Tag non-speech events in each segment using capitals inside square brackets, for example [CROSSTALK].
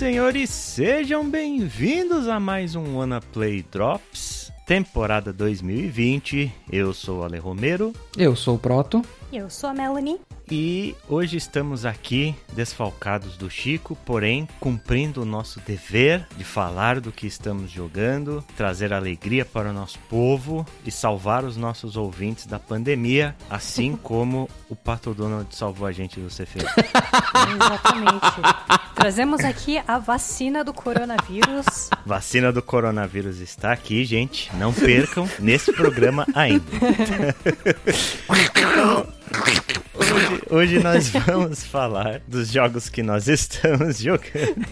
Senhores, sejam bem-vindos a mais um Wanna Play Drops, temporada 2020. Eu sou o Ale Romero Eu sou o Proto. Eu sou a Melanie. E hoje estamos aqui desfalcados do Chico, porém cumprindo o nosso dever de falar do que estamos jogando, trazer alegria para o nosso povo e salvar os nossos ouvintes da pandemia, assim [LAUGHS] como o Pato Donald salvou a gente do CFA. [LAUGHS] Exatamente. Trazemos aqui a vacina do coronavírus. Vacina do coronavírus está aqui, gente. Não percam nesse programa ainda. [LAUGHS] Hoje, hoje nós [LAUGHS] vamos falar dos jogos que nós estamos [LAUGHS] jogando.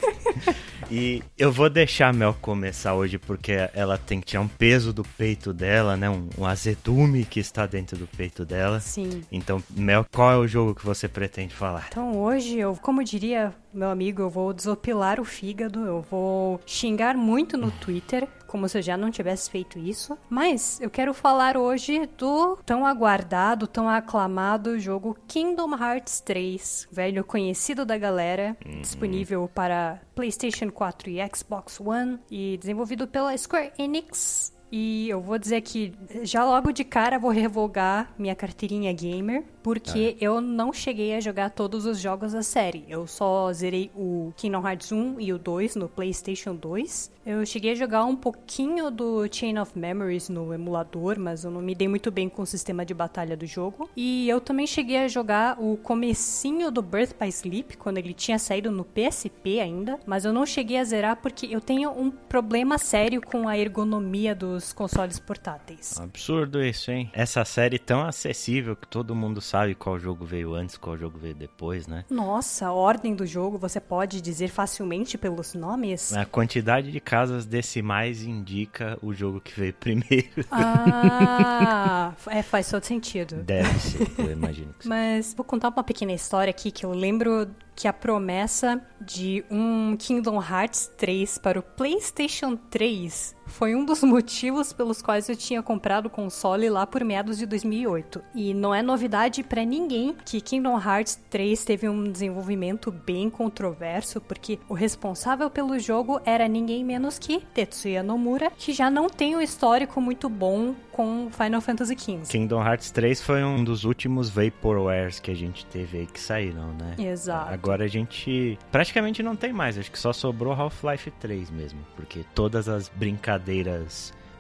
E eu vou deixar a Mel começar hoje porque ela tem que tirar um peso do peito dela, né? Um, um azedume que está dentro do peito dela. Sim. Então, Mel, qual é o jogo que você pretende falar? Então hoje eu, como diria meu amigo, eu vou desopilar o fígado, eu vou xingar muito no Twitter, como se eu já não tivesse feito isso. Mas eu quero falar hoje do tão aguardado, tão aclamado jogo Kingdom Hearts 3, velho conhecido da galera, disponível para PlayStation 4 e Xbox One e desenvolvido pela Square Enix. E eu vou dizer que já logo de cara vou revogar minha carteirinha gamer, porque eu não cheguei a jogar todos os jogos da série. Eu só zerei o Kingdom Hearts 1 e o 2 no PlayStation 2. Eu cheguei a jogar um pouquinho do Chain of Memories no emulador, mas eu não me dei muito bem com o sistema de batalha do jogo. E eu também cheguei a jogar o comecinho do Birth by Sleep, quando ele tinha saído no PSP ainda, mas eu não cheguei a zerar porque eu tenho um problema sério com a ergonomia dos consoles portáteis. Absurdo isso, hein? Essa série tão acessível que todo mundo sabe qual jogo veio antes, qual jogo veio depois, né? Nossa, a ordem do jogo você pode dizer facilmente pelos nomes? A quantidade de casas decimais indica o jogo que veio [LAUGHS] primeiro. Ah, é, faz todo sentido. Deve ser, eu imagino que sim. Mas vou contar uma pequena história aqui que eu lembro que a promessa de um Kingdom Hearts 3 para o PlayStation 3 foi um dos [LAUGHS] motivos pelos quais eu tinha comprado o console lá por meados de 2008. E não é novidade pra ninguém que Kingdom Hearts 3 teve um desenvolvimento bem controverso, porque o responsável pelo jogo era ninguém menos que Tetsuya Nomura, que já não tem um histórico muito bom com Final Fantasy XV. Kingdom Hearts 3 foi um dos últimos Vaporwares que a gente teve aí que saíram, né? Exato. Agora a gente praticamente não tem mais, acho que só sobrou Half-Life 3 mesmo, porque todas as brincadeiras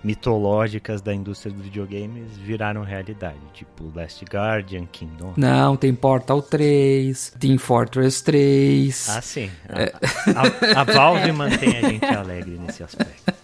mitológicas da indústria dos videogames viraram realidade, tipo Last Guardian, Kingdom. Não, tem Portal 3, Team Fortress 3. Ah, sim. A, a- a Valve mantém a gente alegre nesse aspecto.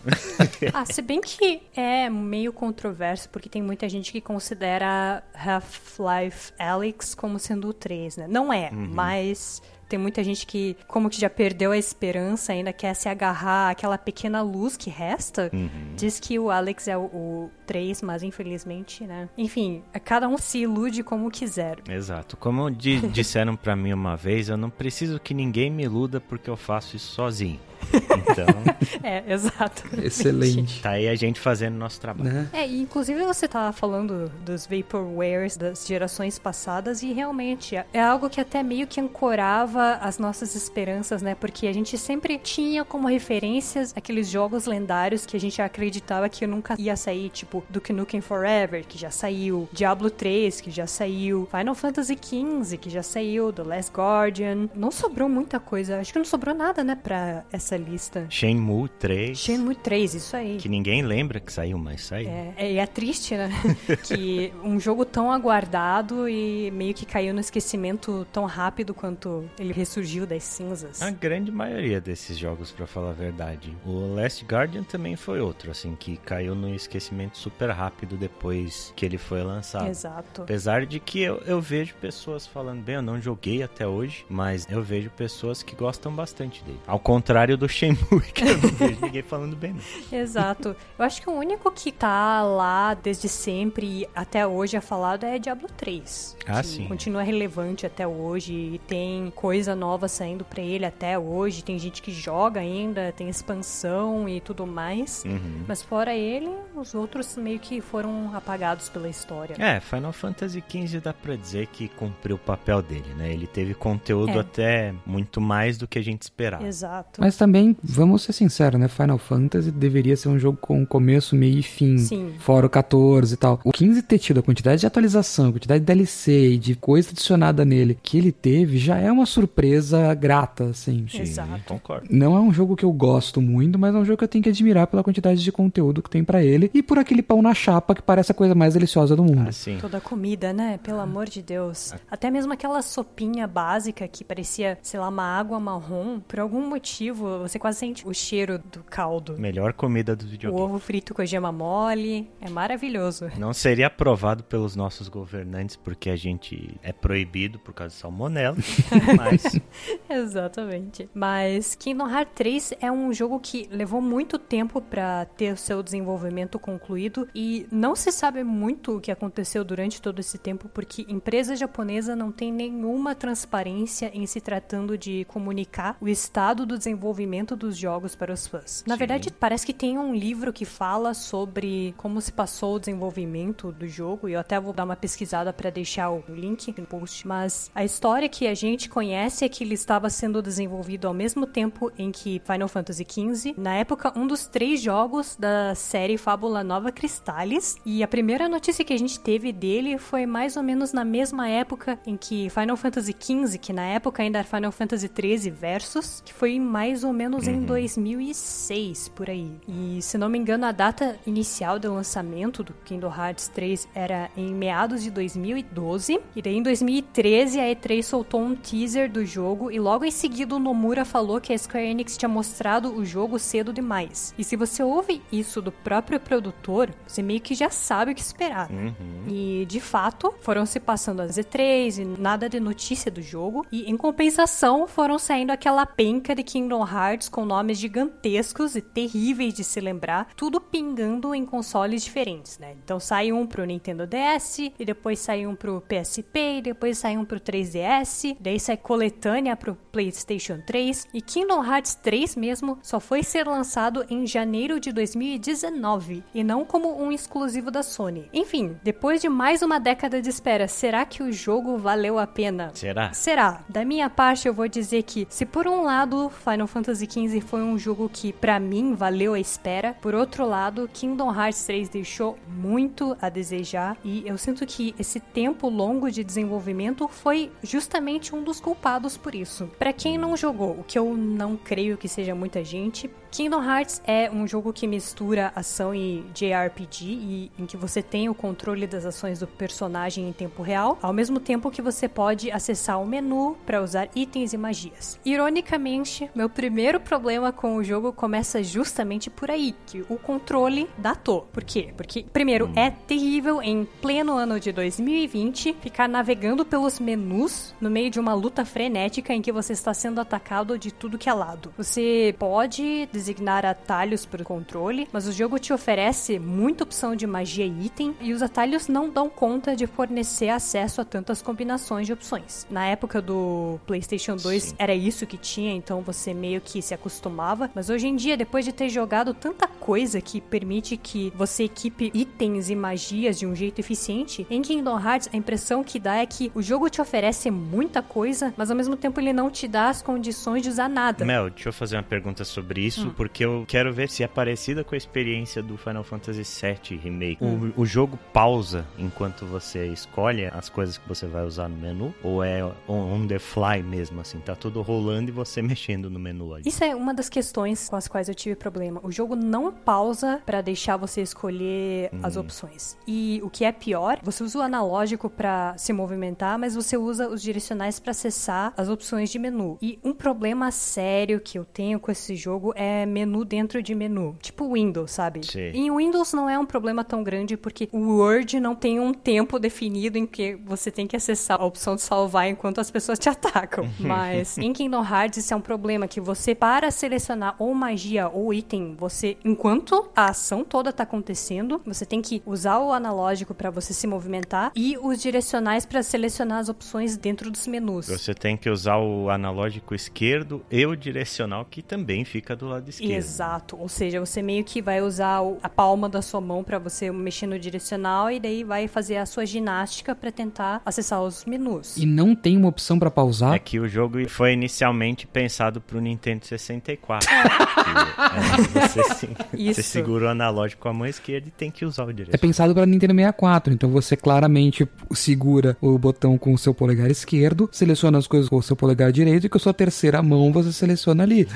Ah, se bem que é meio controverso, porque tem muita gente que considera Half-Life Alyx como sendo o 3, né? Não é, mas tem muita gente que, como que já perdeu a esperança, ainda quer se agarrar àquela pequena luz que resta. Diz que o Alex é o, o 3, mas infelizmente, né? Enfim, cada um se ilude como quiser. Exato. Como di- [LAUGHS] disseram pra mim uma vez, eu não preciso que ninguém me iluda porque eu faço isso sozinho. Então, [LAUGHS] É, exato. Excelente. tá aí a gente fazendo nosso trabalho. Né? É, e inclusive você tava falando dos Vaporwares das gerações passadas e realmente é algo que até meio que ancorava as nossas esperanças, né? Porque a gente sempre tinha como referências aqueles jogos lendários que a gente acreditava que nunca ia sair, tipo Duke Nukem Forever, que já saiu, Diablo 3, que já saiu, Final Fantasy XV, que já saiu, The Last Guardian. Não sobrou muita coisa, acho que não sobrou nada, né, pra essa lista. Shenmue 3, Shenmue 3, isso aí. que ninguém lembra que saiu, mas saiu. É, é, e é triste, né? [LAUGHS] que um jogo tão aguardado e meio que caiu no esquecimento tão rápido quanto ele ressurgiu das cinzas. A grande maioria desses jogos, pra falar a verdade. O Last Guardian também foi outro, assim, que caiu no esquecimento super rápido depois que ele foi lançado. Exato. Apesar de que eu, eu vejo pessoas falando bem, eu não joguei até hoje, mas eu vejo pessoas que gostam bastante dele. Ao contrário do Shenmue, que eu não vejo ninguém falando bem. Não. [LAUGHS] Exato. Eu acho que o único que tá lá desde sempre e até hoje é falado é Diablo 3. Ah, que sim. Continua relevante até hoje. e Tem coisa nova saindo pra ele até hoje. Tem gente que joga ainda, tem expansão e tudo mais. Uhum. Mas fora ele, os outros meio que foram apagados pela história. É, Final Fantasy XV dá pra dizer que cumpriu o papel dele, né? Ele teve conteúdo É. até muito mais do que a gente esperava. Exato. Mas também, vamos ser sinceros, né? Final Fantasy deveria ser um jogo com começo, meio e fim. Sim. Fora o 14 e tal. O 15 ter tido a quantidade de atualização, a quantidade de DLC e de coisa adicionada nele que ele teve, já é uma surpresa grata, assim. Sim, Exato. concordo. Não é um jogo que eu gosto muito, mas é um jogo que eu tenho que admirar pela quantidade de conteúdo que tem pra ele e por aquele pão na chapa que parece a coisa mais deliciosa do mundo. Assim, Toda a comida, né? Pelo amor de Deus. Até mesmo aquela sopinha básica que parecia, sei lá, uma água marrom. Por algum motivo, você quase sente o cheiro do caldo. melhor comida dos O videogames. ovo frito com a gema mole. É maravilhoso. Não seria aprovado pelos nossos governantes porque a gente é proibido por causa de salmonela, [LAUGHS] mas Exatamente. Mas Kingdom Hearts 3 é um jogo que levou muito tempo pra ter o seu desenvolvimento concluído e não se sabe muito o que aconteceu durante todo esse tempo porque empresa japonesa não tem nenhuma transparência em se tratando de comunicar o estado do desenvolvimento dos jogos para os fãs. Na Sim. verdade, parece que tem um livro que fala sobre como se passou o desenvolvimento do jogo e eu até vou dar uma pesquisada para deixar o link no post, mas a história que a gente conhece é que ele estava sendo desenvolvido ao mesmo tempo em que Final Fantasy XV, na época um dos três jogos da série Fábula Nova Cristales, e a primeira notícia que a gente teve dele foi mais ou menos na mesma época em que Final Fantasy XV, que na época ainda era Final Fantasy XIII Versus, que foi mais ou menos em 2006 por aí. E se não me engano, a data inicial do lançamento do Kingdom Hearts 3 era em meados de 2012, e daí em 2013 a E3 soltou um teaser do jogo e logo em seguida o Nomura falou que a Square Enix tinha mostrado o jogo cedo demais. E se você ouve isso do próprio produtor, você meio que já sabe o que esperar. uhum. E de fato, foram se passando as E3 e nada de notícia do jogo. E em compensação, foram saindo aquela penca de Kingdom Hearts com nomes gigantescos e terríveis de se lembrar, tudo pingando em consoles diferentes, né? Então sai um pro Nintendo DS, e depois sai um pro PSP, e depois sai um pro 3DS, daí sai coletânea pro PlayStation 3, e Kingdom Hearts 3 mesmo só foi ser lançado em janeiro de 2019, e não como um exclusivo da Sony. Enfim, depois de mais uma década de espera, será que o jogo valeu a pena? será? Será? Da minha parte, eu vou dizer que, se por um lado Final Fantasy XV foi um jogo que pra mim valeu a espera, por outro lado, Kingdom Hearts 3 deixou muito a desejar e eu sinto que esse tempo longo de desenvolvimento foi justamente um dos culpados por isso. Pra quem não jogou, o que eu não creio que seja muita gente, Kingdom Hearts é um jogo que mistura ação e JRPG e em que você tem o controle das ações do personagem em tempo real, ao mesmo tempo que você pode acessar o menu para usar itens e magias. Ironicamente, meu primeiro problema com o jogo começa justamente por aí, que o controle datou. Por quê? Porque primeiro é terrível em pleno ano de 2020 ficar navegando pelos menus no meio de uma luta frenética em que você está sendo atacado de tudo que é lado. Você pode designar atalhos para o controle, mas o jogo te oferece muita opção de magia e item, e os atalhos não dão conta de fornecer acesso a tantas combinações de opções. Na época do PlayStation 2 Sim. era isso que tinha, então você meio que se acostumava, mas hoje em dia, depois de ter jogado tanta coisa que permite que você equipe itens e magias de um jeito eficiente, em Kingdom Hearts a impressão que dá é que o jogo te oferece muita coisa, mas ao mesmo tempo ele não te dá as condições de usar nada. Mel, deixa eu fazer uma pergunta sobre isso, porque eu quero ver se é parecida com a experiência do Final Fantasy VII Remake. O, o jogo pausa enquanto você escolhe as coisas que você vai usar no menu? Ou é on, on the fly mesmo, assim? Tá tudo rolando e você [LAUGHS] mexendo no menu ali? Isso é uma das questões com as quais eu tive problema. O jogo não pausa pra deixar você escolher as opções. E o que é pior, você usa o analógico pra se movimentar, mas você usa os direcionais pra acessar as opções de menu. E um problema sério que eu tenho com esse jogo é menu dentro de menu, tipo Windows, sabe? Sim. Em Windows não é um problema tão grande porque o Word não tem um tempo definido em que você tem que acessar a opção de salvar enquanto as pessoas te atacam. [LAUGHS] Mas em Kingdom Hearts isso é um problema que você para selecionar ou magia ou item, você enquanto a ação toda tá acontecendo, você tem que usar o analógico para você se movimentar e os direcionais para selecionar as opções dentro dos menus. Você tem que usar o analógico esquerdo e o direcional, que também fica do lado esquerdo. Exato, ou seja, você meio que vai usar a palma da sua mão para você mexer no direcional e daí vai fazer a sua ginástica para tentar acessar os menus. E não tem uma opção para pausar? É que o jogo foi inicialmente pensado pro Nintendo 64. que, é, você, [LAUGHS] você segura o analógico com a mão esquerda e tem que usar o direcional. É pensado para Nintendo 64, então você claramente segura o botão com o seu polegar esquerdo, seleciona as coisas com o seu polegar direito e com a sua terceira mão você seleciona ali.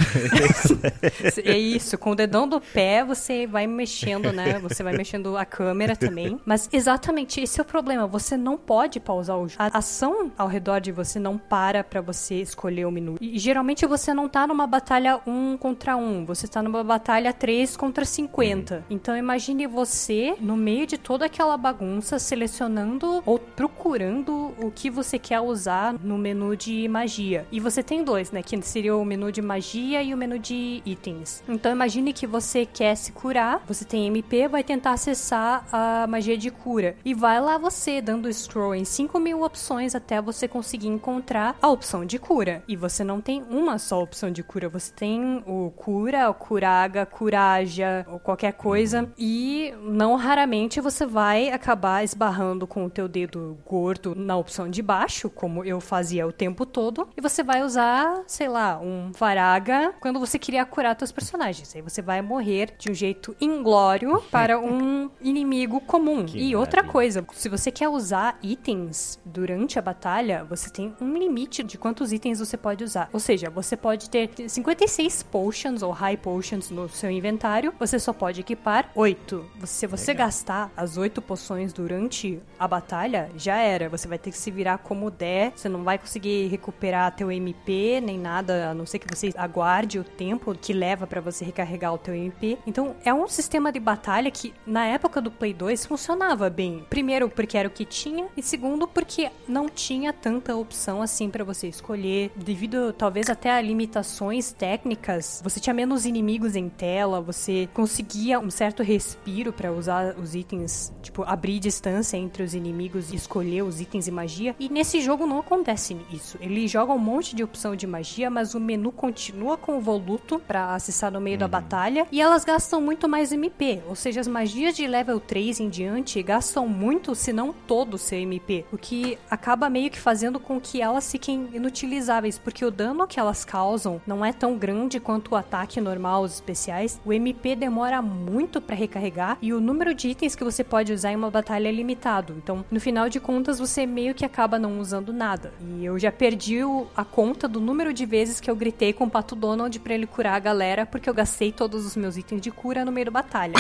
[LAUGHS] é isso, com o dedão do pé você vai mexendo, né? Você vai mexendo a câmera também. Mas exatamente esse é o problema. Você não pode pausar o jogo. A ação ao redor de você não para para você escolher o menu. E geralmente você não tá numa batalha 1 contra 1, você tá numa batalha 3 contra 50. Então imagine você no meio de toda aquela bagunça selecionando ou procurando o que você quer usar no menu de magia. E você tem dois, né? Que seria o menu de magia e o menu de itens. Então imagine que você quer se curar, você tem MP, vai tentar acessar a magia de cura. E vai lá você dando scroll em 5 mil opções até você conseguir encontrar a opção de cura. E você não tem uma só opção de cura, você tem o cura, o curaga, curaja ou qualquer coisa. E não raramente você vai acabar esbarrando com o teu dedo gordo na opção de baixo, como eu fazia o tempo todo. E você vai usar, sei lá, um varaga quando você queria curar seus personagens. Aí você vai morrer de um jeito inglório [LAUGHS] para um inimigo comum. Que e outra coisa, se você quer usar itens durante a batalha, você tem um limite de quantos itens você pode usar. Ou seja, você pode ter 56 potions ou high potions no seu inventário, você só pode equipar 8. Se você Legal. gastar as 8 poções durante a batalha, já era. Você vai ter que se virar como der, você não vai conseguir recuperar teu MP nem nada, a não ser que você aguarde o tempo que leva para você recarregar o teu MP. Então, é um sistema de batalha que na época do Play 2 funcionava bem. Primeiro porque era o que tinha e segundo porque não tinha tanta opção assim para você escolher, devido talvez até a limitações técnicas. Você tinha menos inimigos em tela, você conseguia um certo respiro para usar os itens, tipo abrir distância entre os inimigos e escolher os itens e magia. E nesse jogo não acontece isso. Ele joga um monte de opção de magia, mas o menu continua com o voluto para acessar no meio uhum. da batalha e elas gastam muito mais MP, ou seja, as magias de level 3 em diante gastam muito, se não todo o seu MP, o que acaba meio que fazendo com que elas fiquem inutilizáveis, porque o dano que elas causam não é tão grande quanto o ataque normal, os especiais. O MP demora muito para recarregar e o número de itens que você pode usar em uma batalha é limitado. Então, no final de contas, você meio que acaba não usando nada. E eu já perdi a conta do número de vezes que eu gritei com o Pato Donald para ele curar a galera, porque eu gastei todos os meus itens de cura no meio da batalha.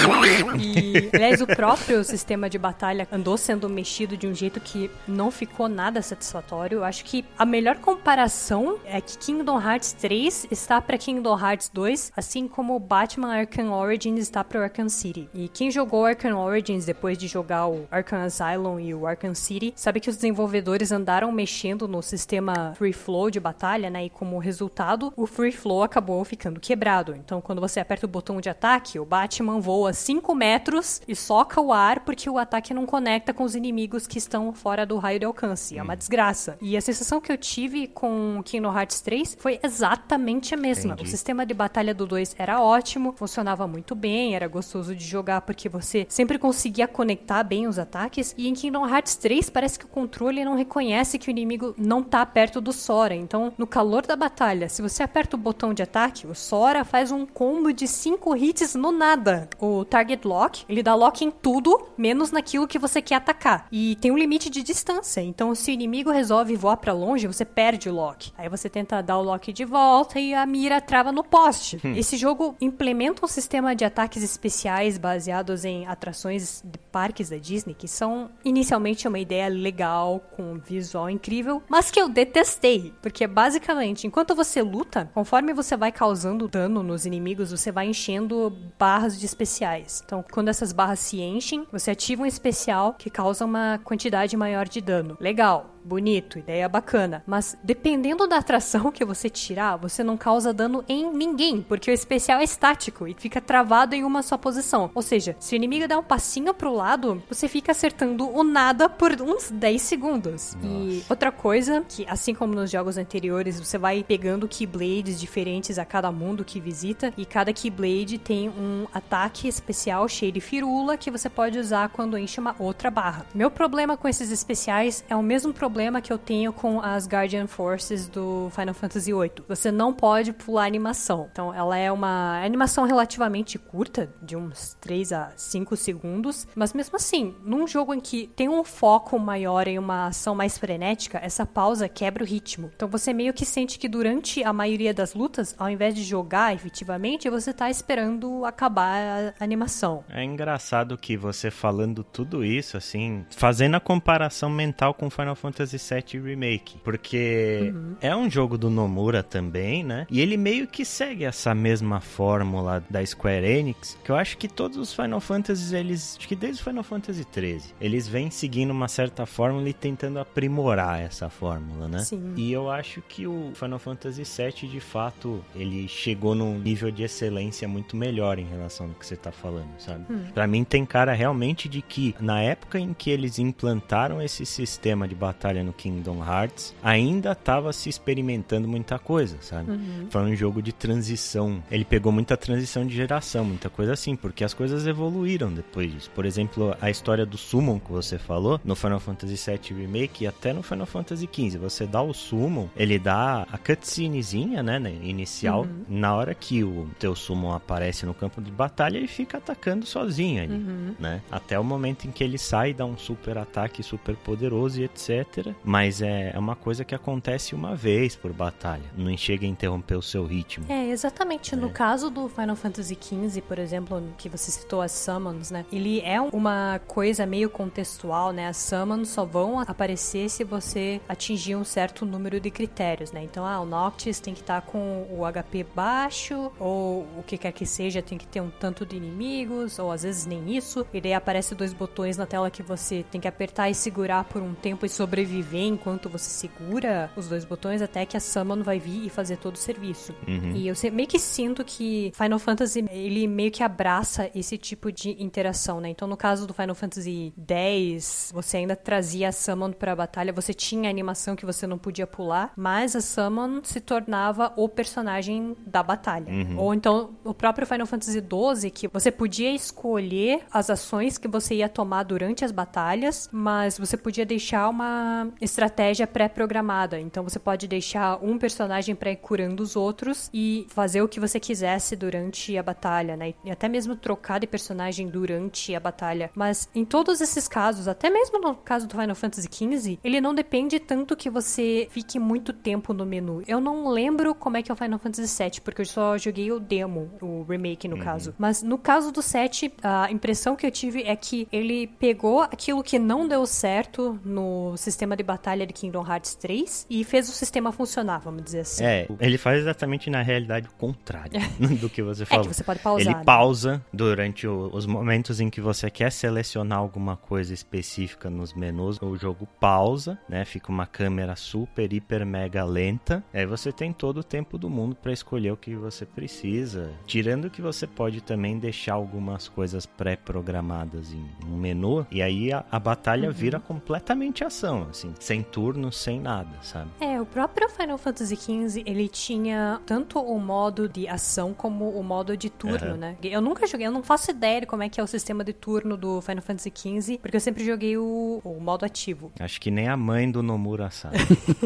E, aliás, o próprio sistema de batalha andou sendo mexido de um jeito que não ficou nada satisfatório. Eu acho que a melhor comparação é que Kingdom Hearts 3 está para Kingdom Hearts 2, assim como Batman Arkham Origins está para Arkham City. E quem jogou Arkham Origins depois de jogar o Arkham Asylum e o Arkham City, sabe que os desenvolvedores andaram mexendo no sistema Free Flow de batalha, né? E como resultado, o Free Flow acabou ficando quebrado. Então, quando você aperta o botão de ataque, o Batman voa 5 metros e soca o ar porque o ataque não conecta com os inimigos que estão fora do raio de alcance. É uma hum. desgraça. E a sensação que eu tive com Kingdom Hearts 3 foi exatamente a mesma. Entendi. O sistema de batalha do 2 era ótimo, funcionava muito bem, era gostoso de jogar porque você sempre conseguia conectar bem os ataques. E em Kingdom Hearts 3 parece que o controle não reconhece que o inimigo não tá perto do Sora. Então, no calor da batalha, se você aperta o botão de ataque, o Sora faz um combo de 5 hits no nada. O Target Lock, ele dá lock em tudo, menos naquilo que você quer atacar. E tem um limite de distância. Então, se o inimigo resolve voar para longe, você perde o lock. Aí você tenta dar o lock de volta e a mira trava no poste. Hum. Esse jogo implementa um sistema de ataques especiais baseados em atrações de parques da Disney, que são inicialmente uma ideia legal, com um visual incrível, mas que eu detestei. Porque basicamente, enquanto você luta, conforme você vai causando dano nos inimigos, você vai enchendo barras de especiais. Então, quando essas barras se enchem, você ativa um especial que causa uma quantidade maior de dano. Legal bonito, ideia bacana. Mas dependendo da atração que você tirar, você não causa dano em ninguém, porque o especial é estático e fica travado em uma só posição. Ou seja, se o inimigo der um passinho pro lado, você fica acertando o nada por uns 10 segundos. Nossa. E outra coisa, que assim como nos jogos anteriores, você vai pegando keyblades diferentes a cada mundo que visita, e cada keyblade tem um ataque especial cheio de firula que você pode usar quando enche uma outra barra. Meu problema com esses especiais é o mesmo problema que eu tenho com as Guardian Forces do Final Fantasy VIII. Você não pode pular animação. Então, ela é uma animação relativamente curta, de uns 3 a 5 segundos, mas mesmo assim, num jogo em que tem um foco maior em uma ação mais frenética, essa pausa quebra o ritmo. Então, você meio que sente que durante a maioria das lutas, ao invés de jogar efetivamente, você tá esperando acabar a animação. É engraçado que você falando tudo isso, assim, fazendo a comparação mental com Final Fantasy VII Remake, porque uhum. é um jogo do Nomura também, né? E ele meio que segue essa mesma fórmula da Square Enix, que eu acho que todos os Final Fantasies, eles, acho que desde o Final Fantasy 13, eles vêm seguindo uma certa fórmula e tentando aprimorar essa fórmula, né? Sim. E eu acho que o Final Fantasy VII, de fato, ele chegou num nível de excelência muito melhor em relação ao que você tá falando, sabe? Hum. Para mim tem cara realmente de que na época em que eles implantaram esse sistema de batalha no Kingdom Hearts, ainda tava se experimentando muita coisa, sabe? Uhum. Foi um jogo de transição. Ele pegou muita transição de geração, muita coisa assim, porque as coisas evoluíram depois disso. Por exemplo, a história do Summon que você falou no Final Fantasy VII Remake e até no Final Fantasy XV, você dá o Summon, ele dá a cutscenezinha, né, né inicial, uhum. na hora que o teu Summon aparece no campo de batalha, ele fica atacando sozinho ali, uhum. né? Até o momento em que ele sai, dá um super ataque super poderoso e etc. Mas é, é uma coisa que acontece uma vez por batalha, não chega a interromper o seu ritmo. É, exatamente. É. No caso do Final Fantasy XV, por exemplo, que você citou as summons, né? Ele é uma coisa meio contextual, né? As summons só vão aparecer se você atingir um certo número de critérios, né? Então, ah, o Noctis tem que estar tá com o HP baixo, ou o que quer que seja, tem que ter um tanto de inimigos, ou às vezes nem isso. E daí aparece dois botões na tela que você tem que apertar e segurar por um tempo e sobreviver enquanto você segura os dois botões até que a summon vai vir e fazer todo o serviço. Uhum. E eu meio que sinto que Final Fantasy, ele meio que abraça esse tipo de interação, né? Então, no caso do Final Fantasy X, você ainda trazia a summon pra batalha, você tinha a animação que você não podia pular, mas a summon se tornava o personagem da batalha. Uhum. Ou então, o próprio Final Fantasy XII, que você podia escolher as ações que você ia tomar durante as batalhas, mas você podia deixar uma estratégia pré-programada. Então, você pode deixar um personagem para ir curando os outros e fazer o que você quisesse durante a batalha, né? E até mesmo trocar de personagem durante a batalha. Mas em todos esses casos, até mesmo no caso do Final Fantasy XV, ele não depende tanto que você fique muito tempo no menu. Eu não lembro como é que é o Final Fantasy VII, porque eu só joguei o demo, o remake no uhum. caso. Mas no caso do 7, a impressão que eu tive é que ele pegou aquilo que não deu certo no sistema de batalha de Kingdom Hearts 3 e fez o sistema funcionar, vamos dizer assim. É, ele faz exatamente na realidade o contrário [LAUGHS] do que você falou. É que você pode pausar. Ele né? pausa durante o, os momentos em que você quer selecionar alguma coisa específica nos menus, o jogo pausa, né? Fica uma câmera super, hiper, mega lenta. Aí você tem todo o tempo do mundo para escolher o que você precisa. Tirando que você pode também deixar algumas coisas pré-programadas em um menu, e aí a, a batalha uhum. vira completamente ação, assim, sem turno, sem nada, sabe? É, o próprio Final Fantasy XV, ele tinha tanto o modo de ação como o modo de turno, uhum. né? Eu nunca joguei, eu não faço ideia de como é que é o sistema de turno do Final Fantasy XV, porque eu sempre joguei o, o modo ativo. Acho que nem a mãe do Nomura sabe.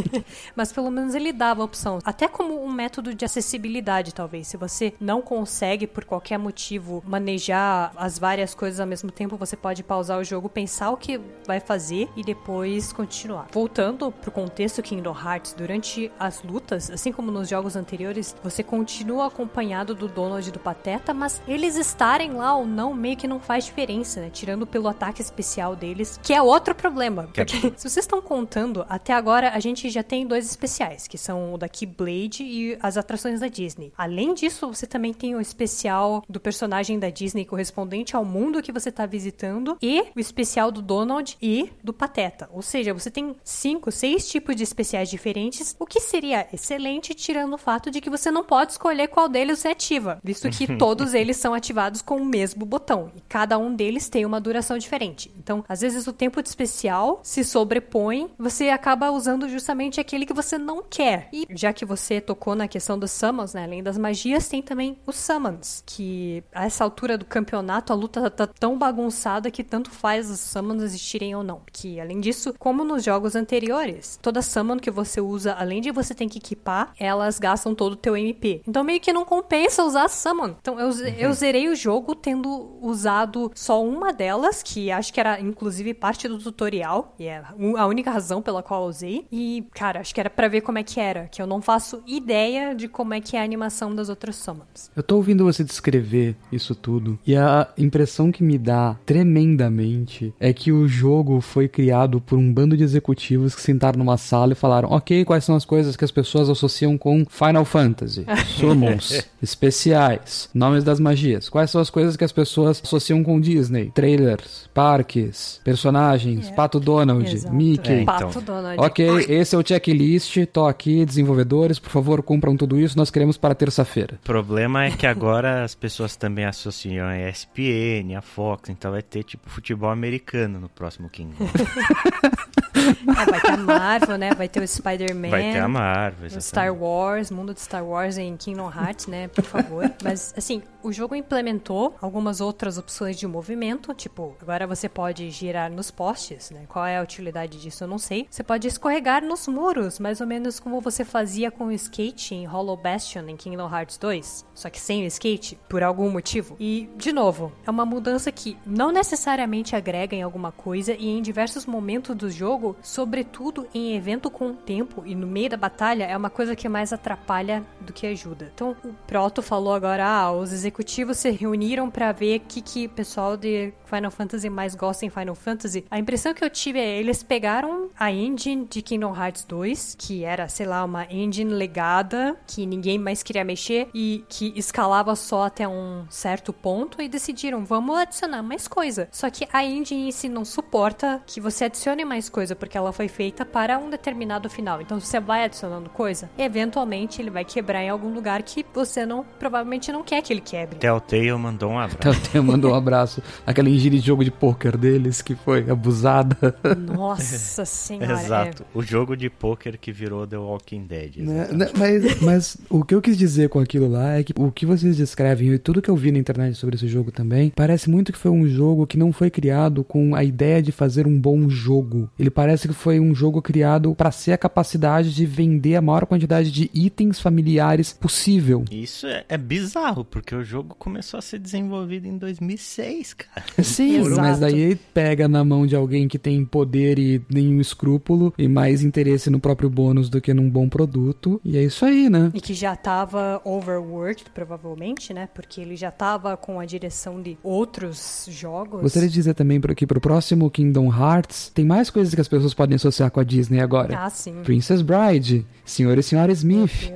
[LAUGHS] Mas pelo menos ele dava a opção, até como um método de acessibilidade, talvez. Se você não consegue, por qualquer motivo, manejar as várias coisas ao mesmo tempo, você pode pausar o jogo, pensar o que vai fazer e depois continuar. Voltando pro contexto Kingdom Hearts, durante as lutas, assim como nos jogos anteriores, você continua acompanhado do Donald e do Pateta, mas eles estarem lá ou não meio que não faz diferença, né? Tirando pelo ataque especial deles, que é outro problema. É porque se vocês estão contando, até agora a gente já tem dois especiais, que são o da Keyblade e as atrações da Disney. Além disso, você também tem o especial do personagem da Disney correspondente ao mundo que você está visitando e o especial do Donald e do Pateta. Ou seja, você tem cinco, seis tipos de especiais diferentes, o que seria excelente tirando o fato de que você não pode escolher qual deles você ativa, visto que [LAUGHS] todos eles são ativados com o mesmo botão e cada um deles tem uma duração diferente. Então, às vezes o tempo de especial se sobrepõe, você acaba usando justamente aquele que você não quer. E já que você tocou na questão dos summons, né, além das magias, tem também os summons, que a essa altura do campeonato a luta tá tão bagunçada que tanto faz os summons existirem ou não. Que além disso, como nos jogos anteriores, toda summon que você usa, além de você ter que equipar, elas gastam todo o teu MP. Então meio que não compensa usar summon. Então eu, uhum. eu zerei o jogo tendo usado só uma delas, que acho que era inclusive parte do tutorial, e é a única razão pela qual eu usei. E, cara, acho que era para ver como é que era, que eu não faço ideia de como é que é a animação das outras summons. Eu tô ouvindo você descrever isso tudo, e a impressão que me dá tremendamente é que o jogo foi criado por um bando de executivos que sentaram numa sala e falaram: ok, quais são as coisas que as pessoas associam com Final Fantasy? [LAUGHS] Summons, especiais, nomes das magias. Quais são as coisas que as pessoas associam com Disney? Trailers, parques, personagens, é. Pato Donald, Exato. Mickey. É, então. Pato Donald. Ok, esse é o checklist. Tô aqui, desenvolvedores, por favor, cumpram tudo isso. Nós queremos para terça-feira. O problema é que agora as pessoas também associam a ESPN, a Fox, então vai ter tipo futebol americano no próximo Kingdom. [LAUGHS] É, [LAUGHS] vai ter a Marvel, né? Vai ter o Spider-Man. Vai ter a Marvel. O Star Wars, mundo de Star Wars em Kingdom Hearts, né? Por favor. [LAUGHS] Mas, assim, o jogo implementou algumas outras opções de movimento. Tipo, agora você pode girar nos postes, né? Qual é a utilidade disso? Eu não sei. Você pode escorregar nos muros, mais ou menos como você fazia com o skate em Hollow Bastion em Kingdom Hearts 2. Só que sem o skate, por algum motivo. E, de novo, é uma mudança que não necessariamente agrega em alguma coisa e em diversos momentos do jogo sobretudo em evento com tempo e no meio da batalha, é uma coisa que mais atrapalha do que ajuda. Então, o Proto falou agora, ah, os executivos se reuniram para ver o que, que o pessoal de Final Fantasy mais gosta em Final Fantasy. A impressão que eu tive é, eles pegaram a engine de Kingdom Hearts 2, que era, sei lá, uma engine legada, que ninguém mais queria mexer e que escalava só até um certo ponto e decidiram, vamos adicionar mais coisa. Só que a engine em si não suporta que você adicione mais coisa, porque ela foi feita para um determinado final. Então você vai adicionando coisa, eventualmente ele vai quebrar em algum lugar que você não provavelmente não quer que ele quebre. Telltale mandou um abraço. Telltale mandou um abraço. [LAUGHS] Aquela engine de jogo de poker deles que foi abusada. Nossa [LAUGHS] senhora. Exato. É. O jogo de poker que virou The Walking Dead. Né, né, mas, mas o que eu quis dizer com aquilo lá é que o que vocês descrevem e tudo que eu vi na internet sobre esse jogo também, parece muito que foi um jogo que não foi criado com a ideia de fazer um bom jogo. Ele parece parece que foi um jogo criado para ser a capacidade de vender a maior quantidade de itens familiares possível. Isso é, é bizarro, porque o jogo começou a ser desenvolvido em 2006, cara. [LAUGHS] Sim, Exato. mas daí pega na mão de alguém que tem poder e nenhum escrúpulo e mais interesse no próprio bônus do que num bom produto. E é isso aí, né? E que já tava overworked, provavelmente, né? Porque ele já tava com a direção de outros jogos. Gostaria de dizer também que pro próximo Kingdom Hearts tem mais coisas que as pessoas podem associar com a Disney agora. Ah, sim. Princess Bride, Senhor e Senhora Smith,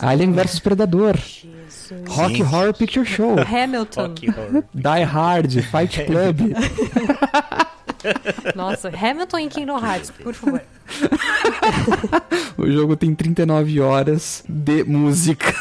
Alien vs Predador, Jesus. Rock Horror Picture Show, [LAUGHS] Hamilton, [LAUGHS] Die Hard, Fight Club. [LAUGHS] Nossa, Hamilton em Kingdom Hearts, por favor. o jogo tem 39 horas de música.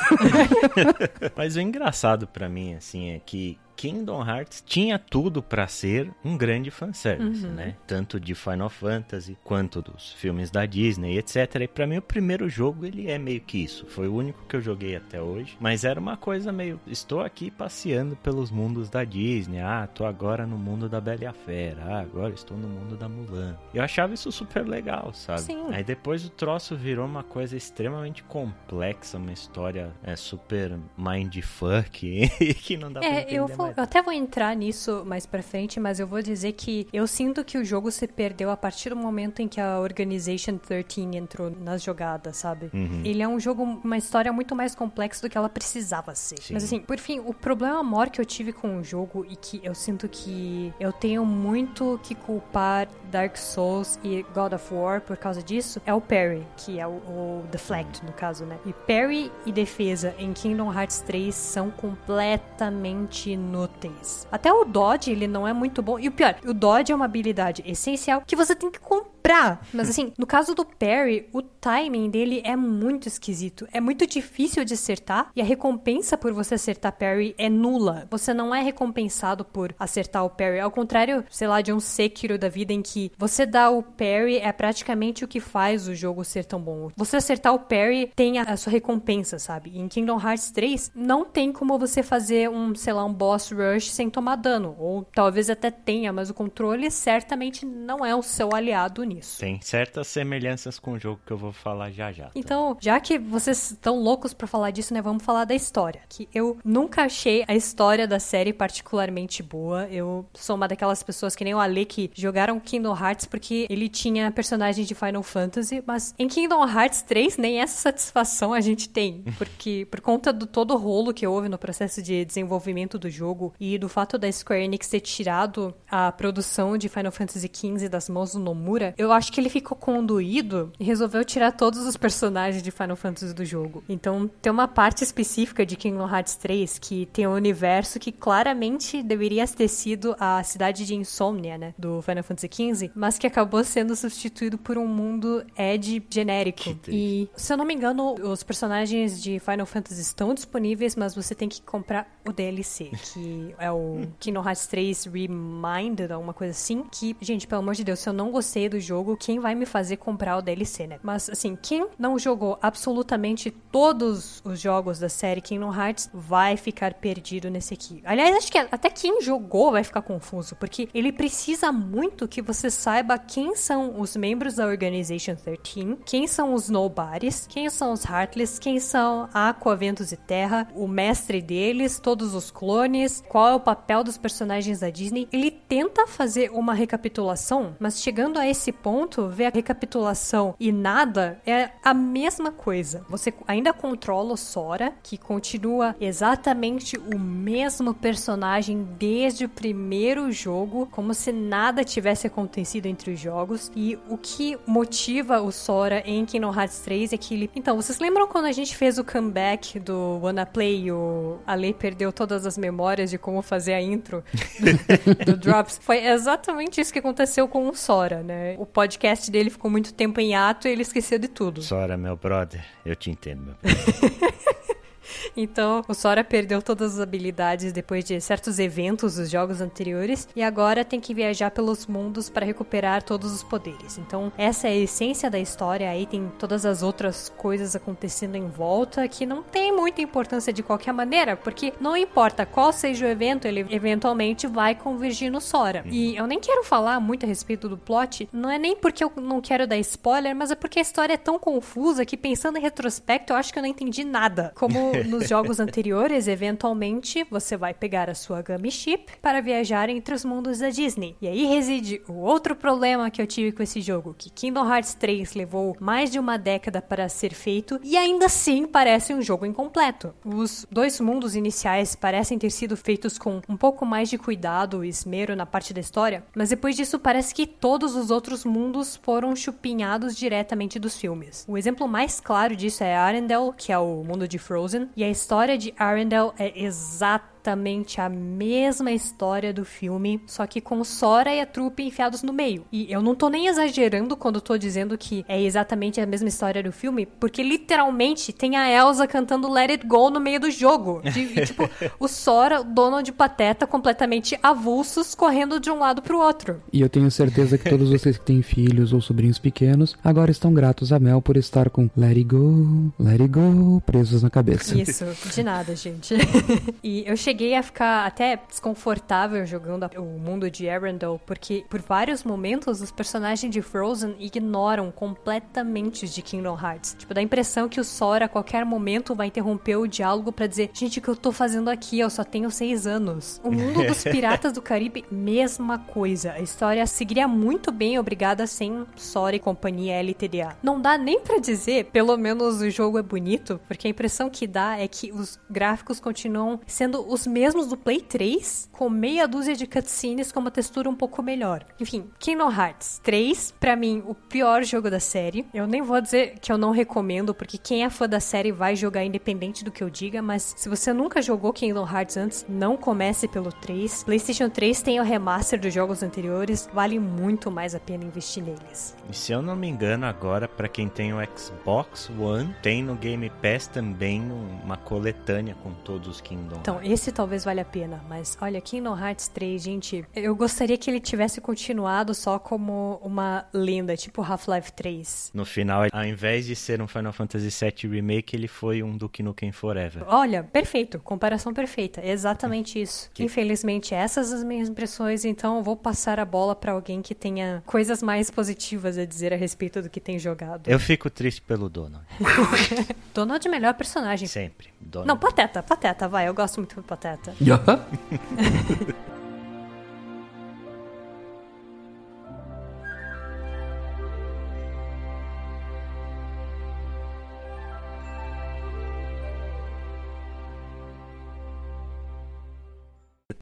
Mas o engraçado para mim, assim, é que Kingdom Hearts tinha tudo para ser um grande fanservice, uhum. né? Tanto de Final Fantasy quanto dos filmes da Disney, etc. E para mim o primeiro jogo ele é meio que isso. Foi o único que eu joguei até hoje, mas era uma coisa meio estou aqui passeando pelos mundos da Disney. Ah, tô agora no mundo da Bela e a Fera. Ah, agora estou no mundo da Mulan. Eu achava isso super legal, sabe? Sim. Aí depois o troço virou uma coisa extremamente complexa, uma história é super mindfuck [LAUGHS] que não dá é, pra entender eu vou, eu até vou entrar nisso mais pra frente, mas eu vou dizer que eu sinto que o jogo se perdeu a partir do momento em que a Organization 13 entrou nas jogadas, sabe? Uhum. Ele é um jogo, uma história muito mais complexa do que ela precisava ser. Sim. Mas assim, por fim, o problema maior que eu tive com o jogo e que eu sinto que eu tenho muito que culpar Dark Souls e God of War por causa disso é o parry, que é o, o deflect no caso, né? E parry e defesa em Kingdom Hearts 3 são completamente Até o dodge, ele não é muito bom. E o pior, o dodge é uma habilidade essencial que você tem que comprar comprar. Mas assim, no caso do Perry, o timing dele é muito esquisito. É muito difícil de acertar e a recompensa por você acertar Perry é nula. Você não é recompensado por acertar o Perry. Ao contrário, sei lá, de um Sekiro da vida em que você dá o Perry é praticamente o que faz o jogo ser tão bom. Você acertar o Perry tem a sua recompensa, sabe? Em Kingdom Hearts 3, não tem como você fazer um, sei lá, um boss rush sem tomar dano. Ou talvez até tenha, mas o controle certamente não é o seu aliado nisso. Tem certas semelhanças com o jogo que eu vou falar já já. Então, já que vocês estão loucos para falar disso, né, vamos falar da história. Que eu nunca achei a história da série particularmente boa. Eu sou uma daquelas pessoas que nem o Ale que jogaram Kingdom Hearts porque ele tinha personagens de Final Fantasy, mas em Kingdom Hearts 3 nem essa satisfação a gente tem, [LAUGHS] porque por conta do todo o rolo que houve no processo de desenvolvimento do jogo e do fato da Square Enix ter tirado a produção de Final Fantasy XV das mãos do Nomura, eu acho que ele ficou conduído e resolveu tirar todos os personagens de Final Fantasy do jogo. Então, tem uma parte específica de Kingdom Hearts 3 que tem um universo que claramente deveria ter sido a cidade de Insomnia, né, do Final Fantasy XV, mas que acabou sendo substituído por um mundo Ed genérico. E, se eu não me engano, os personagens de Final Fantasy estão disponíveis, mas você tem que comprar o DLC, que é o [LAUGHS] Kingdom Hearts 3 Reminded, alguma coisa assim, que, gente, pelo amor de Deus, se eu não gostei do jogo, quem vai me fazer comprar o DLC, né? Mas, assim, quem não jogou absolutamente todos os jogos da série Kingdom Hearts vai ficar perdido nesse aqui. Aliás, acho que até quem jogou vai ficar confuso, porque ele precisa muito que você saiba quem são os membros da Organization 13, quem são os Nobodies, quem são os Heartless, quem são Aqua, Ventos e Terra, o mestre deles, todos os clones, qual é o papel dos personagens da Disney. Ele tenta fazer uma recapitulação, mas chegando a esse ponto, ver a recapitulação e nada é a mesma coisa. Você ainda controla o Sora, que continua exatamente o mesmo personagem desde o primeiro jogo, como se nada tivesse acontecido entre os jogos. E o que motiva o Sora em Kingdom Hearts 3 é que ele. Então, vocês lembram quando a gente fez o comeback do Wanna Play e o Ale perdeu todas as memórias de como fazer a intro [LAUGHS] do Drops? Foi exatamente isso que aconteceu com o Sora, né? O podcast dele ficou muito tempo em ato e ele esqueceu de tudo. Sora, meu brother, eu te entendo, meu brother. [LAUGHS] Então, o Sora perdeu todas as habilidades depois de certos eventos dos jogos anteriores e agora tem que viajar pelos mundos para recuperar todos os poderes. Então, essa é a essência da história. Aí tem todas as outras coisas acontecendo em volta que não tem muita importância de qualquer maneira, porque não importa qual seja o evento, ele eventualmente vai convergir no Sora. E eu nem quero falar muito a respeito do plot, não é nem porque eu não quero dar spoiler, mas é porque a história é tão confusa que pensando em retrospecto, eu acho que eu não entendi nada. Como nos jogos anteriores, eventualmente você vai pegar a sua Gummy Ship para viajar entre os mundos da Disney. E aí reside o outro problema que eu tive com esse jogo, que Kingdom Hearts 3 levou mais de uma década para ser feito e ainda assim parece um jogo incompleto. Os dois mundos iniciais parecem ter sido feitos com um pouco mais de cuidado e esmero na parte da história, mas depois disso parece que todos os outros mundos foram chupinhados diretamente dos filmes. O exemplo mais claro disso é Arendelle, que é o mundo de Frozen, e a história de Arendelle é exatamente exatamente a mesma história do filme, só que com Sora e a trupe enfiados no meio. E eu não tô nem exagerando quando tô dizendo que é exatamente a mesma história do filme, porque literalmente tem a Elsa cantando Let It Go no meio do jogo. De, [LAUGHS] tipo, o Sora, o Donald de Pateta, completamente avulsos, correndo de um lado pro outro. E eu tenho certeza que todos vocês que têm filhos ou sobrinhos pequenos agora estão gratos a Mel por estar com Let It Go, Let It Go presos na cabeça. Isso, de nada, gente. [LAUGHS] e eu cheguei cheguei a ficar até desconfortável jogando o mundo de Arendelle, porque por vários momentos os personagens de Frozen ignoram completamente os de Kingdom Hearts. Tipo, dá a impressão que o Sora a qualquer momento vai interromper o diálogo para dizer: Gente, o que eu tô fazendo aqui? Eu só tenho seis anos. O mundo [LAUGHS] dos Piratas do Caribe, mesma coisa. A história seguiria muito bem obrigada sem Sora e companhia LTDA. Não dá nem para dizer, pelo menos o jogo é bonito, porque a impressão que dá é que os gráficos continuam sendo os os mesmos do Play 3, com meia dúzia de cutscenes com uma textura um pouco melhor. Enfim, Kingdom Hearts 3, para mim, o pior jogo da série. Eu nem vou dizer que eu não recomendo, porque quem é fã da série vai jogar independente do que eu diga, mas se você nunca jogou Kingdom Hearts antes, não comece pelo 3. PlayStation 3 tem o remaster dos jogos anteriores, vale muito mais a pena investir neles. E se eu não me engano, agora, para quem tem o Xbox One, tem no Game Pass também uma coletânea com todos os Kingdom Então, esse talvez valha a pena, mas olha, Kingdom Hearts 3, gente, eu gostaria que ele tivesse continuado só como uma lenda, tipo Half-Life 3. No final, ao invés de ser um Final Fantasy VII Remake, ele foi um Duke Nukem Forever. Olha, perfeito, comparação perfeita, exatamente isso. Que... Infelizmente, essas as minhas impressões, então eu vou passar a bola para alguém que tenha coisas mais positivas a dizer a respeito do que tem jogado. Eu fico triste pelo Donald. [LAUGHS] Donald é o melhor personagem. Sempre. Donald. Não, Pateta, Pateta, vai, eu gosto muito do Pateta.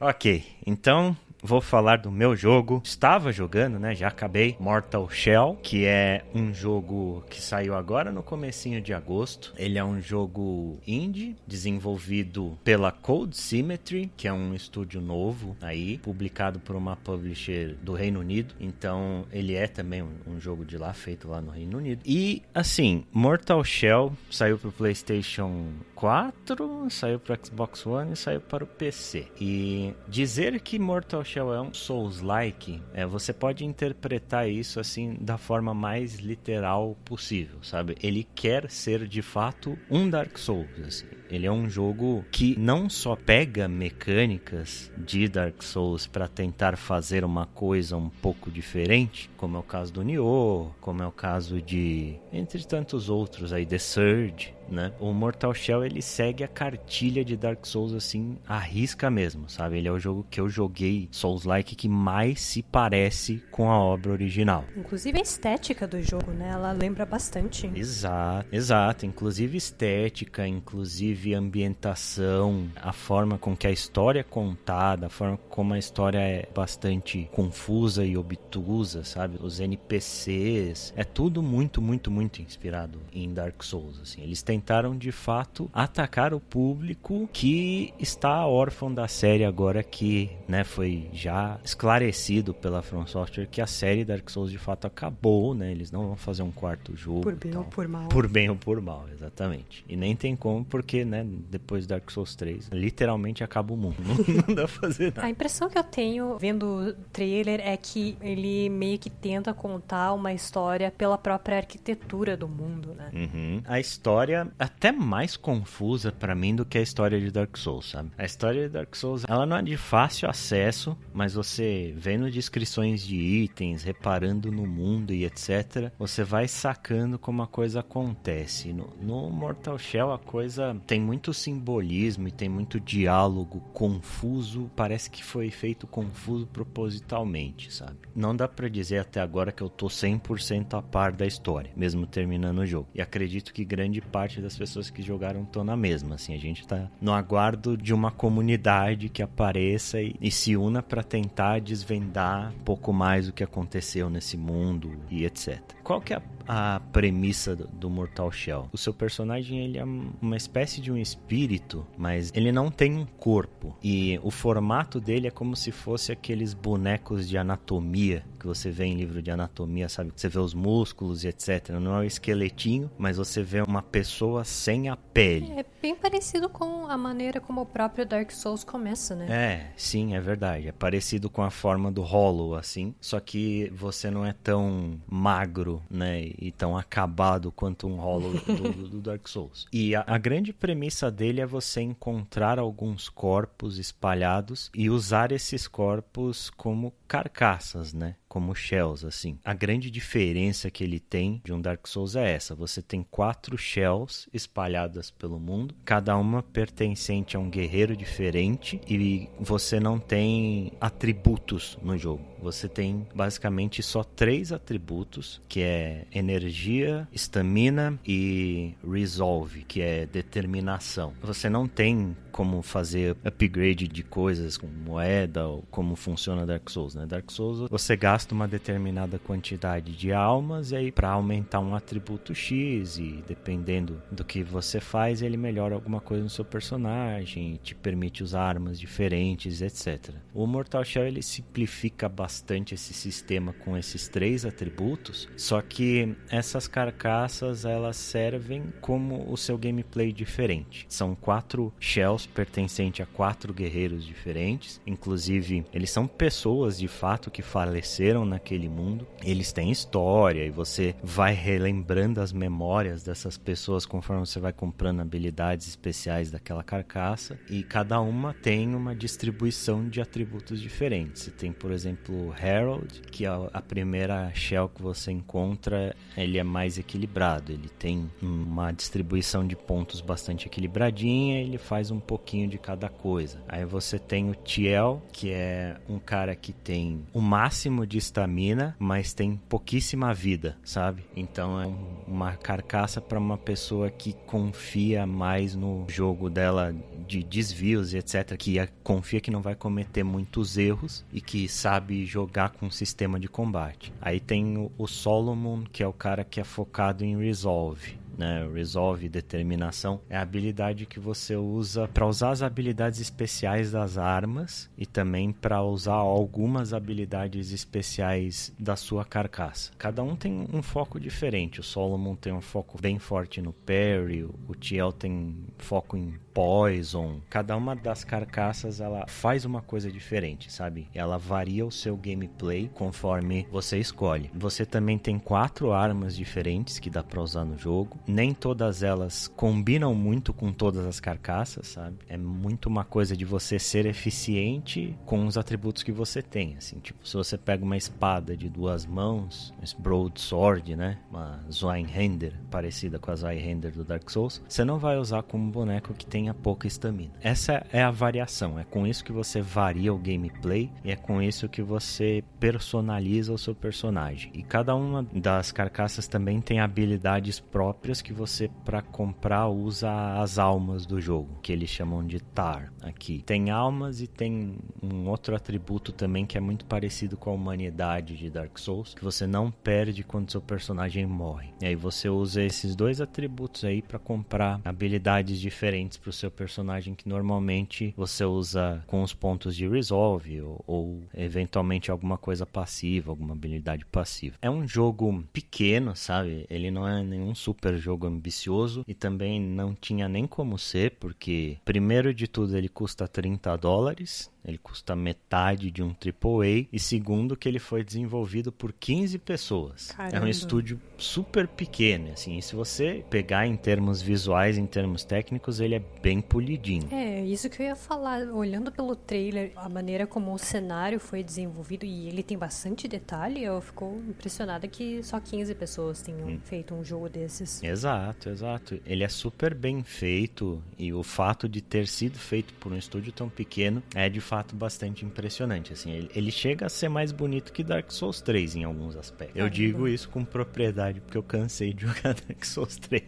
[LAUGHS] ok, então vou falar do meu jogo. Estava jogando, né? Já acabei. Mortal Shell, que é um jogo que saiu agora no comecinho de agosto. Ele é um jogo indie, desenvolvido pela Cold Symmetry, que é um estúdio novo aí, publicado por uma publisher do Reino Unido. Então, ele é também um, um jogo de lá, feito lá no Reino Unido. E, assim, Mortal Shell saiu pro PlayStation 4, saiu pro Xbox One e saiu para o PC. E dizer que Mortal Shell é um Souls-like, é, você pode interpretar isso assim da forma mais literal possível, sabe? Ele quer ser de fato um Dark Souls, assim. Ele é um jogo que não só pega mecânicas de Dark Souls para tentar fazer uma coisa um pouco diferente, como é o caso do Nioh, como é o caso de entre tantos outros aí The Surge, né? O Mortal Shell ele segue a cartilha de Dark Souls assim, arrisca mesmo, sabe? Ele é o jogo que eu joguei Souls-like que mais se parece com a obra original. Inclusive a estética do jogo, né? Ela lembra bastante. Exato, exato. Inclusive estética, inclusive ambientação, a forma com que a história é contada, a forma como a história é bastante confusa e obtusa, sabe? Os NPCs, é tudo muito, muito, muito inspirado em Dark Souls, assim. Eles têm tentaram de fato atacar o público que está órfão da série agora que, né, foi já esclarecido pela From Software que a série Dark Souls de fato acabou, né? Eles não vão fazer um quarto jogo. Por bem ou por mal. Por bem ou por mal, exatamente. E nem tem como porque, né, depois Dark Souls 3, literalmente acaba o mundo. [LAUGHS] Não, dá pra fazer nada. A impressão que eu tenho vendo o trailer é que ele meio que tenta contar uma história pela própria arquitetura do mundo, né? Uhum. A história até mais confusa para mim do que a história de Dark Souls, sabe? A história de Dark Souls, ela não é de fácil acesso, mas você vendo descrições de itens, reparando no mundo e etc, você vai sacando como a coisa acontece. No, no Mortal Shell a coisa tem muito simbolismo e tem muito diálogo confuso, parece que foi feito confuso propositalmente, sabe? Não dá para dizer até agora que eu tô 100% a par da história, mesmo terminando o jogo. E acredito que grande parte das pessoas que jogaram estão na mesma. Assim, a gente tá no aguardo de uma comunidade que apareça e, e se una para tentar desvendar um pouco mais o que aconteceu nesse mundo e etc. Qual que é a a premissa do, Mortal Shell. O seu personagem ele é uma espécie de um espírito, mas ele não tem um corpo. E o formato dele é como se fosse aqueles bonecos de anatomia que você vê em livro de anatomia, sabe? Você vê os músculos e etc. Não é o esqueletinho, mas você vê uma pessoa sem a pele. É bem parecido com a maneira como o próprio Dark Souls começa, né? É, sim, é verdade. É parecido com a forma do Hollow, assim. Só que você não é tão magro, né? E tão acabado quanto um Hollow do, do Dark Souls. E a, a, grande premissa dele é você encontrar alguns corpos espalhados e usar esses corpos como carcaças, né? Como shells, assim. A grande diferença que ele tem de um Dark Souls é essa: você tem quatro shells espalhadas pelo mundo, cada uma pertencente a um guerreiro diferente, e você não tem atributos no jogo. Você tem basicamente só três atributos, que é energia, estamina e resolve, que é determinação. Você não tem como fazer upgrade de coisas com moeda ou como funciona Dark Souls, né? Dark Souls você gasta uma determinada quantidade de almas e aí para aumentar um atributo X e dependendo do que você faz, ele melhora alguma coisa no seu personagem, te permite usar armas diferentes, etc. O Mortal Shell ele simplifica bastante esse sistema com esses três atributos, só que essas carcaças elas servem como o seu gameplay diferente. São quatro shells pertencentes a quatro guerreiros diferentes, inclusive eles são pessoas de fato que faleceram naquele mundo. Eles têm história e você vai relembrando as memórias dessas pessoas conforme você vai comprando habilidades especiais daquela carcaça e cada uma tem uma distribuição de atributos diferentes. Você tem, por exemplo, Harold, que é a primeira shell que você encontra, ele é mais equilibrado, ele tem uma distribuição de pontos bastante equilibradinha, ele faz um pouquinho de cada coisa. Aí você tem o Tiel, que é um cara que tem o máximo de estamina, mas tem pouquíssima vida, sabe? Então é uma carcaça para uma pessoa que confia mais no jogo dela de desvios e etc, que confia que não vai cometer muitos erros e que sabe jogar com um sistema de combate. Aí tem o Solomon, que é o cara que é focado em resolve né? Resolve, determinação, é a habilidade que você usa para usar as habilidades especiais das armas e também para usar algumas habilidades especiais da sua carcaça. Cada um tem um foco diferente. O Solomon tem um foco bem forte no parry, o Tiel tem foco em poison. Cada uma das carcaças ela faz uma coisa diferente, sabe? Ela varia o seu gameplay conforme você escolhe. Você também tem quatro armas diferentes que dá para usar no jogo nem todas elas combinam muito com todas as carcaças, sabe? É muito uma coisa de você ser eficiente com os atributos que você tem, assim, tipo, se você pega uma espada de duas mãos, esse broadsword, né? Uma Zweinhänder, parecida com a Zweinhänder do Dark Souls, você não vai usar como um boneco que tenha pouca estamina. Essa é a variação, é com isso que você varia o gameplay e é com isso que você personaliza o seu personagem. E cada uma das carcaças também tem habilidades próprias que você para comprar usa as almas do jogo, que eles chamam de tar aqui. Tem almas e tem um outro atributo também que é muito parecido com a humanidade de Dark Souls, que você não perde quando seu personagem morre. E aí você usa esses dois atributos aí para comprar habilidades diferentes para seu personagem que normalmente você usa com os pontos de resolve ou, ou eventualmente alguma coisa passiva, alguma habilidade passiva. É um jogo pequeno, sabe? Ele não é nenhum super jogo ambicioso e também não tinha nem como ser, porque primeiro de tudo ele custa 30 dólares ele custa metade de um AAA. E segundo, que ele foi desenvolvido por 15 pessoas. Caramba. É um estúdio super pequeno, assim. E se você pegar em termos visuais, em termos técnicos, ele é bem polidinho. É, isso que eu ia falar. Olhando pelo trailer, a maneira como o cenário foi desenvolvido e ele tem bastante detalhe, eu fico impressionada que só 15 pessoas tenham hum. feito um jogo desses. Exato, exato. Ele é super bem feito e o fato de ter sido feito por um estúdio tão pequeno é de fato bastante impressionante. Assim, ele, ele, chega a ser mais bonito que Dark Souls 3 em alguns aspectos. Eu digo isso com propriedade porque eu cansei de [LAUGHS] jogar Dark Souls 3.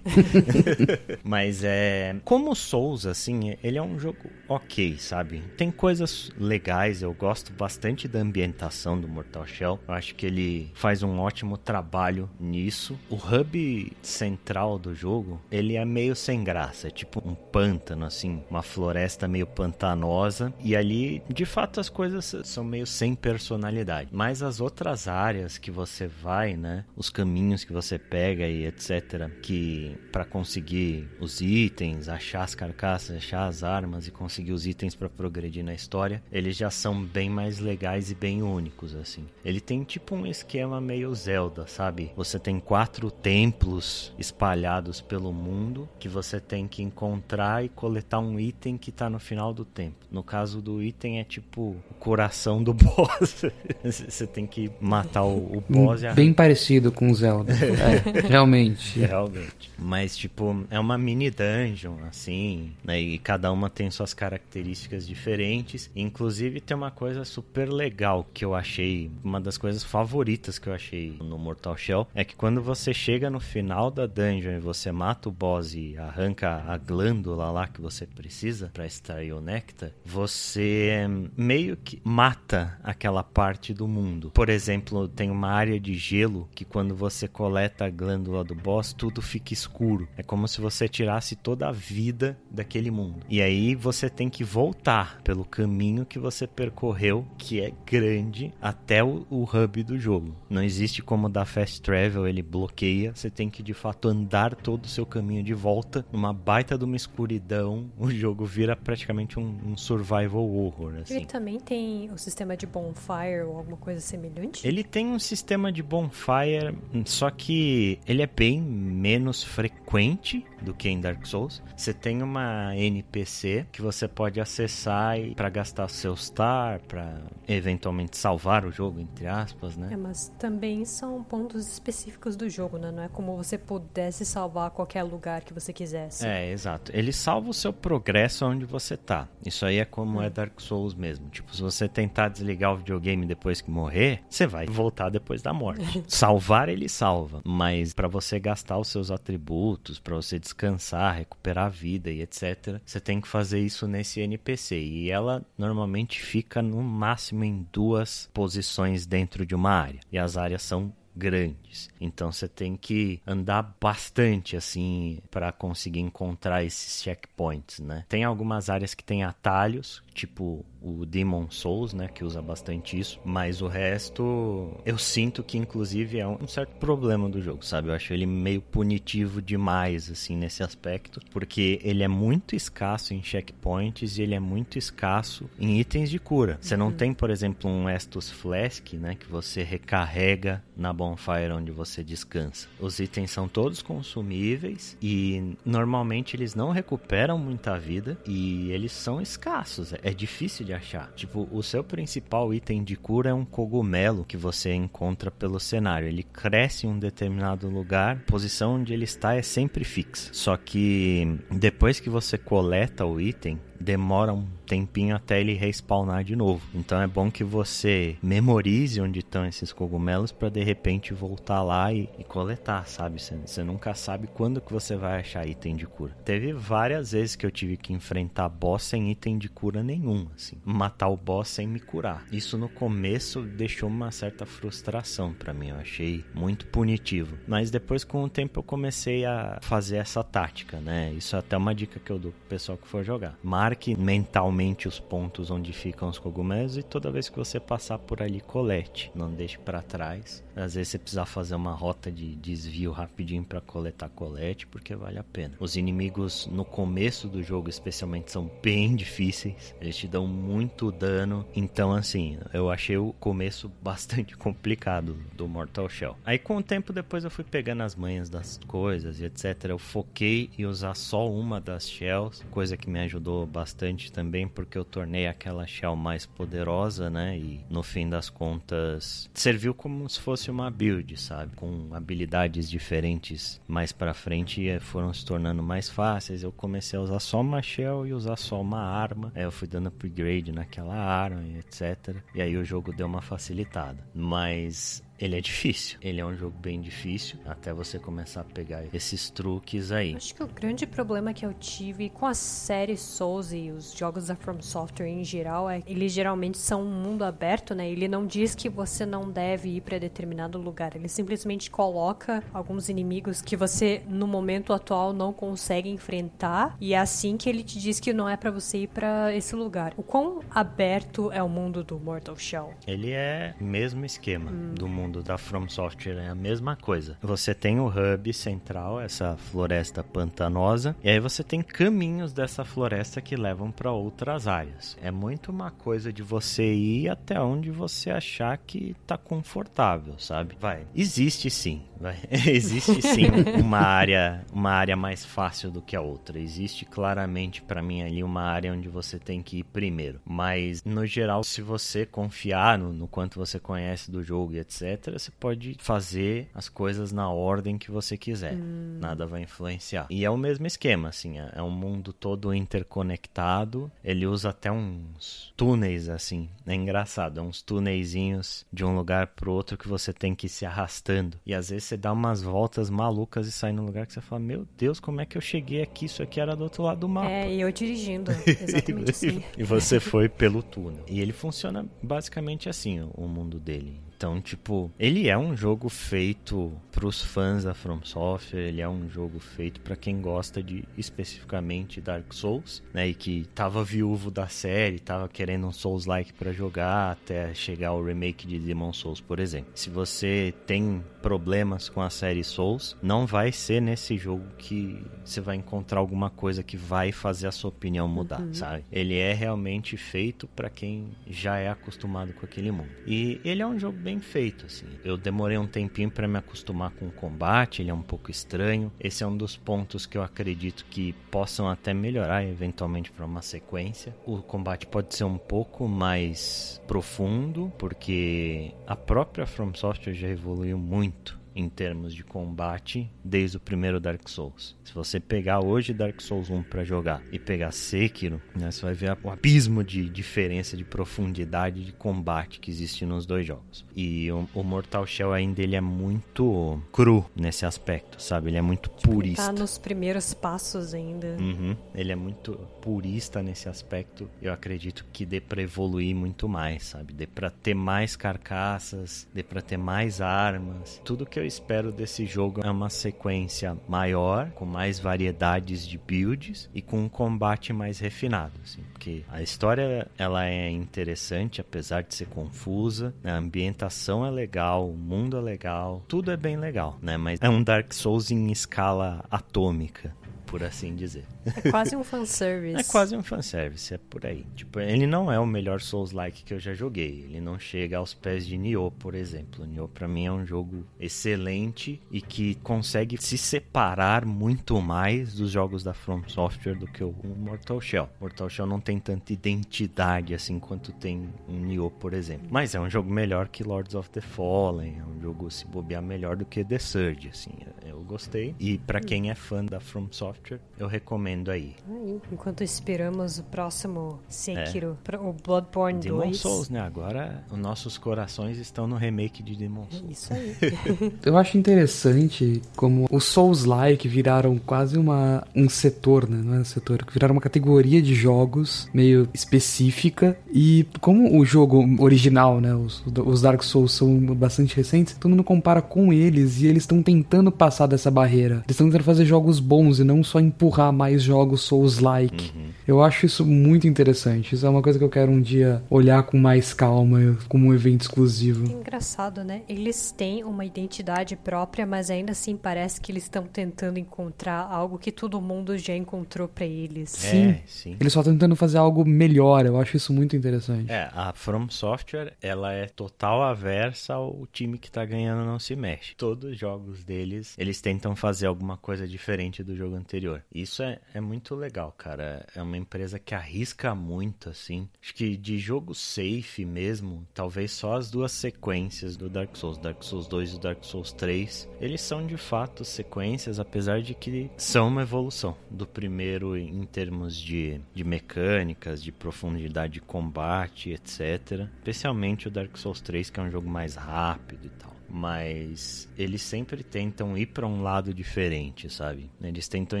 [LAUGHS] Mas é. Como Souls, assim, ele é um jogo ok, sabe? Tem coisas legais, eu gosto bastante da ambientação do Mortal Shell. Eu acho que ele faz um ótimo trabalho nisso. O hub central do jogo, ele é meio sem graça, é tipo um pântano, assim, uma floresta meio pantanosa. E ali de fato as coisas são meio sem personalidade. Mas as outras áreas que você vai, né, os caminhos que você pega e etc, que para conseguir os itens, achar as carcaças, achar as armas e conseguir os itens para progredir na história, eles já são bem mais legais e bem únicos assim. Ele tem tipo um esquema meio Zelda, sabe? Você tem quatro templos espalhados pelo mundo que você tem que encontrar e coletar um item que tá no final do tempo. No caso do item item é tipo o coração do [LAUGHS] boss. você tem que matar o, o boss e a... Bem parecido com o Zelda. [LAUGHS] é, realmente. [LAUGHS] Realmente. Mas, tipo, é uma mini dungeon, assim, né? E cada uma tem suas características diferentes. Inclusive, tem uma coisa super legal que eu achei, uma das coisas favoritas que eu achei no Mortal Shell, é que quando você chega no final da dungeon e você mata o boss e arranca a glândula lá que você precisa para extrair o néctar, você meio que mata aquela parte do mundo. Por exemplo, tem uma área de gelo que quando você coleta a glândula do boss, tudo fica escuro. É como se você tirasse toda a vida daquele mundo. E aí você tem que voltar pelo caminho que você percorreu, que é grande, até o, o hub do jogo. Não existe como dar fast travel, ele bloqueia. Você tem que de fato andar todo o seu caminho de volta numa baita de uma escuridão. O jogo vira praticamente um, um survival horror. Assim. Ele também tem o sistema de bonfire ou alguma coisa semelhante? Ele tem um sistema de bonfire, só que ele é bem menos frequente do que em Dark Souls. Você tem uma NPC que você pode acessar para gastar seu star, para eventualmente salvar o jogo, entre aspas, né? É, mas também são pontos específicos do jogo, né? Não é como você pudesse salvar qualquer lugar que você quisesse. É, exato. Ele salva o seu progresso onde você tá. Isso aí é como hum. é Dark Souls mesmo. Tipo, se você tentar desligar o videogame depois que morrer, você vai voltar depois da morte. [LAUGHS] Salvar ele salva, mas para você gastar os seus atributos, para você descansar, recuperar a vida e etc, você tem que fazer isso nesse NPC e ela normalmente fica no máximo em duas posições dentro de uma área. E as áreas são grandes. Então você tem que andar bastante assim para conseguir encontrar esses checkpoints, né? Tem algumas áreas que tem atalhos, tipo o Demon Souls, né, que usa bastante isso, mas o resto eu sinto que inclusive é um certo problema do jogo, sabe? Eu acho ele meio punitivo demais assim nesse aspecto, porque ele é muito escasso em checkpoints e ele é muito escasso em itens de cura. Você não uhum. tem, por exemplo, um Estus Flask, né, que você recarrega na bonfire onde você descansa. Os itens são todos consumíveis e normalmente eles não recuperam muita vida e eles são escassos. É difícil de achar. Tipo, o seu principal item de cura é um cogumelo que você encontra pelo cenário. Ele cresce em um determinado lugar, a posição onde ele está é sempre fixa. Só que depois que você coleta o item, demora um tempinho até ele respawnar de novo. Então é bom que você memorize onde estão esses cogumelos para de repente voltar lá e, e coletar, sabe? Você nunca sabe quando que você vai achar item de cura. Teve várias vezes que eu tive que enfrentar boss sem item de cura nenhum, assim, matar o boss sem me curar. Isso no começo deixou uma certa frustração para mim, eu achei muito punitivo. Mas depois com o tempo eu comecei a fazer essa tática, né? Isso é até uma dica que eu dou pro pessoal que for jogar. Marque mentalmente os pontos onde ficam os cogumelos e toda vez que você passar por ali, colete. Não deixe para trás. Às vezes você precisa fazer uma rota de desvio rapidinho para coletar colete, porque vale a pena. Os inimigos no começo do jogo, especialmente, são bem difíceis. Eles te dão muito dano. Então, assim, eu achei o começo [LAUGHS] bastante complicado do Mortal Shell. Aí, com o tempo, depois eu fui pegando as manhas das coisas e etc. Eu foquei em usar só uma das shells, coisa que me ajudou bastante bastante também porque eu tornei aquela shell mais poderosa, né? E no fim das contas serviu como se fosse uma build, sabe? Com habilidades diferentes mais para frente e foram se tornando mais fáceis. Eu comecei a usar só uma shell e usar só uma arma. Aí eu fui dando upgrade naquela arma etc. E aí o jogo deu uma facilitada. Mas ele é difícil. Ele é um jogo bem difícil até você começar a pegar esses truques aí. Acho que o grande problema que eu tive com a série Souls e os jogos da From Software em geral é que eles geralmente são um mundo aberto, né? Ele não diz que você não deve ir para determinado lugar. Ele simplesmente coloca alguns inimigos que você no momento atual não consegue enfrentar e é assim que ele te diz que não é para você ir para esse lugar. O quão aberto é o mundo do Mortal Shell? Ele é mesmo esquema hum. do mundo mundo da From Software é a mesma coisa. Você tem o hub central, essa floresta pantanosa, e aí você tem caminhos dessa floresta que levam para outras áreas. É muito uma coisa de você ir até onde você achar que tá confortável, sabe? Vai. Existe sim vai. [LAUGHS] existe sim uma área, uma área mais fácil do que a outra. Existe claramente para mim ali uma área onde você tem que ir primeiro. Mas no geral, se você confiar no, no quanto você conhece do jogo e etc, você pode fazer as coisas na ordem que você quiser. Hum. Nada vai influenciar. E é o mesmo esquema, assim, é, é um mundo todo interconectado. Ele usa até uns túneis assim. É engraçado, é uns túneizinhos de um lugar pro outro que você tem que ir se arrastando. E às vezes você dá umas voltas malucas e sai num lugar que você fala: Meu Deus, como é que eu cheguei aqui? Isso aqui era do outro lado do mapa. É, e eu dirigindo. [LAUGHS] Exatamente assim. e você foi pelo túnel. E ele funciona basicamente assim, o mundo dele. Então, tipo, ele é um jogo feito pros fãs da From Software, ele é um jogo feito para quem gosta de especificamente Dark Souls, né, e que tava viúvo da série, tava querendo um Souls-like para jogar até chegar o remake de Demon Souls, por exemplo. Se você tem problemas com a série Souls, não vai ser nesse jogo que você vai encontrar alguma coisa que vai fazer a sua opinião mudar, uhum. sabe? Ele é realmente feito para quem já é acostumado com aquele mundo. E ele é um jogo bem bem feito, assim. Eu demorei um tempinho para me acostumar com o combate, ele é um pouco estranho. Esse é um dos pontos que eu acredito que possam até melhorar eventualmente para uma sequência. O combate pode ser um pouco mais profundo, porque a própria From Software já evoluiu muito em termos de combate desde o primeiro Dark Souls. Se você pegar hoje Dark Souls 1 para jogar e pegar Sekiro, né, você vai ver o abismo de diferença de profundidade de combate que existe nos dois jogos. E o, o Mortal Shell ainda ele é muito cru nesse aspecto, sabe? Ele é muito tipo, purista. Tá nos primeiros passos ainda. Uhum. Ele é muito purista nesse aspecto. Eu acredito que dê para evoluir muito mais, sabe? Dê para ter mais carcaças, dê para ter mais armas. Tudo que eu espero desse jogo é uma sequência maior, com mais variedades de builds e com um combate mais refinado, assim, porque a história ela é interessante, apesar de ser confusa, né? a ambientação é legal, o mundo é legal, tudo é bem legal, né? Mas é um Dark Souls em escala atômica por assim dizer. É quase um fanservice. [LAUGHS] é quase um fanservice, é por aí. Tipo, ele não é o melhor Souls-like que eu já joguei. Ele não chega aos pés de Nioh, por exemplo. Nioh para mim é um jogo excelente e que consegue se separar muito mais dos jogos da From Software do que o Mortal Shell. Mortal Shell não tem tanta identidade assim quanto tem um Nioh, por exemplo. Mas é um jogo melhor que Lords of the Fallen, é um jogo se bobear melhor do que The Surge, assim. Eu gostei. E para quem é fã da From Software Software, eu recomendo aí. aí enquanto esperamos o próximo Sekiro, é. o Bloodborne Demon 2. Souls, né? Agora os nossos corações estão no remake de Demon Souls. Isso aí. [LAUGHS] eu acho interessante como os Souls-like viraram quase uma, um setor, né? Não é um setor, viraram uma categoria de jogos meio específica e como o jogo original, né? Os, os Dark Souls são bastante recentes, todo mundo compara com eles e eles estão tentando passar dessa barreira. Eles estão tentando fazer jogos bons e não só empurrar mais jogos Souls-like. Uhum. Eu acho isso muito interessante. Isso é uma coisa que eu quero um dia olhar com mais calma, como um evento exclusivo. É engraçado, né? Eles têm uma identidade própria, mas ainda assim parece que eles estão tentando encontrar algo que todo mundo já encontrou para eles. Sim, é, sim. Eles só estão tentando fazer algo melhor. Eu acho isso muito interessante. É, a From Software, ela é total aversa ao time que tá ganhando não se mexe. Todos os jogos deles, eles tentam fazer alguma coisa diferente do jogo anterior Isso é, é muito legal, cara. É uma empresa que arrisca muito, assim. Acho que de jogo safe mesmo, talvez só as duas sequências do Dark Souls, Dark Souls 2 e Dark Souls 3, eles são de fato sequências, apesar de que são uma evolução do primeiro em termos de, de mecânicas, de profundidade de combate, etc. Especialmente o Dark Souls 3, que é um jogo mais rápido e tal mas eles sempre tentam ir para um lado diferente, sabe? Eles tentam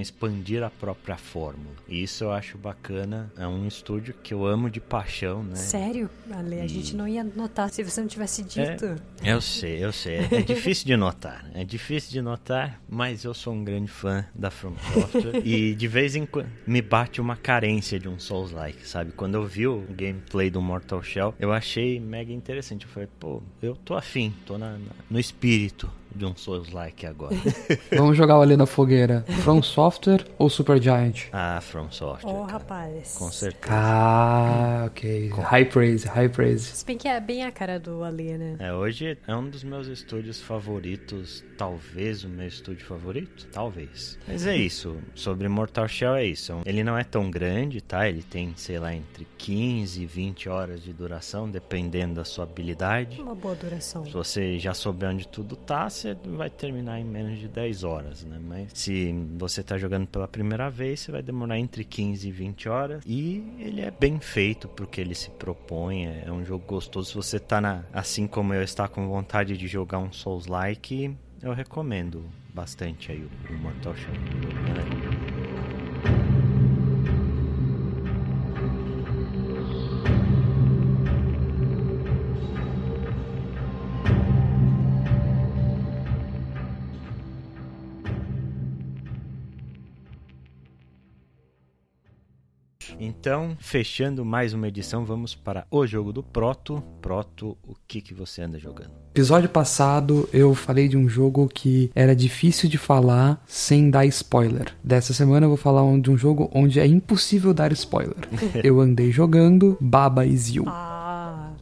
expandir a própria fórmula. E isso eu acho bacana. É um estúdio que eu amo de paixão, né? Sério? Ale, a gente não ia notar se você não tivesse dito. É, eu sei, eu sei. É [LAUGHS] difícil de notar. É difícil de notar, mas eu sou um grande fã da From Software. e de vez em quando me bate uma carência de um Souls-like, sabe? Quando eu vi o gameplay do Mortal Shell, eu achei mega interessante. Eu falei, pô, eu tô afim, tô na, na no espírito de um Souls-like agora. [LAUGHS] Vamos jogar o ali na fogueira. From Software ou Supergiant? ah, From Software. Ô, cara. rapaz. Com certeza. Ah, ok. High praise, high praise. Se bem que é bem a cara do Ali, né? É, hoje é um dos meus estúdios favoritos, talvez o meu estúdio favorito, talvez. Mas é isso, sobre Mortal Shell é isso. Ele não é tão grande, tá? Ele tem, sei lá, entre 15 e 20 horas de duração, dependendo da sua habilidade. Uma boa duração. Se você já souber onde tudo tá, você vai terminar em menos de 10 horas, né? Mas se você tá jogando pela primeira vez, você vai demorar entre 15 e 20 horas. E ele é bem feito pro que ele se propõe. É um jogo gostoso. Se você tá na, assim como eu, está com vontade de jogar um Souls-like, eu recomendo bastante aí o, Mortal Shell. Então, fechando mais uma edição, vamos para o jogo do Proto. Proto, o que, que você anda jogando? Episódio passado eu falei de um jogo que era difícil de falar sem dar spoiler. Dessa semana eu vou falar de um jogo onde é impossível dar spoiler. [LAUGHS] eu andei jogando Baba Is You. Ah,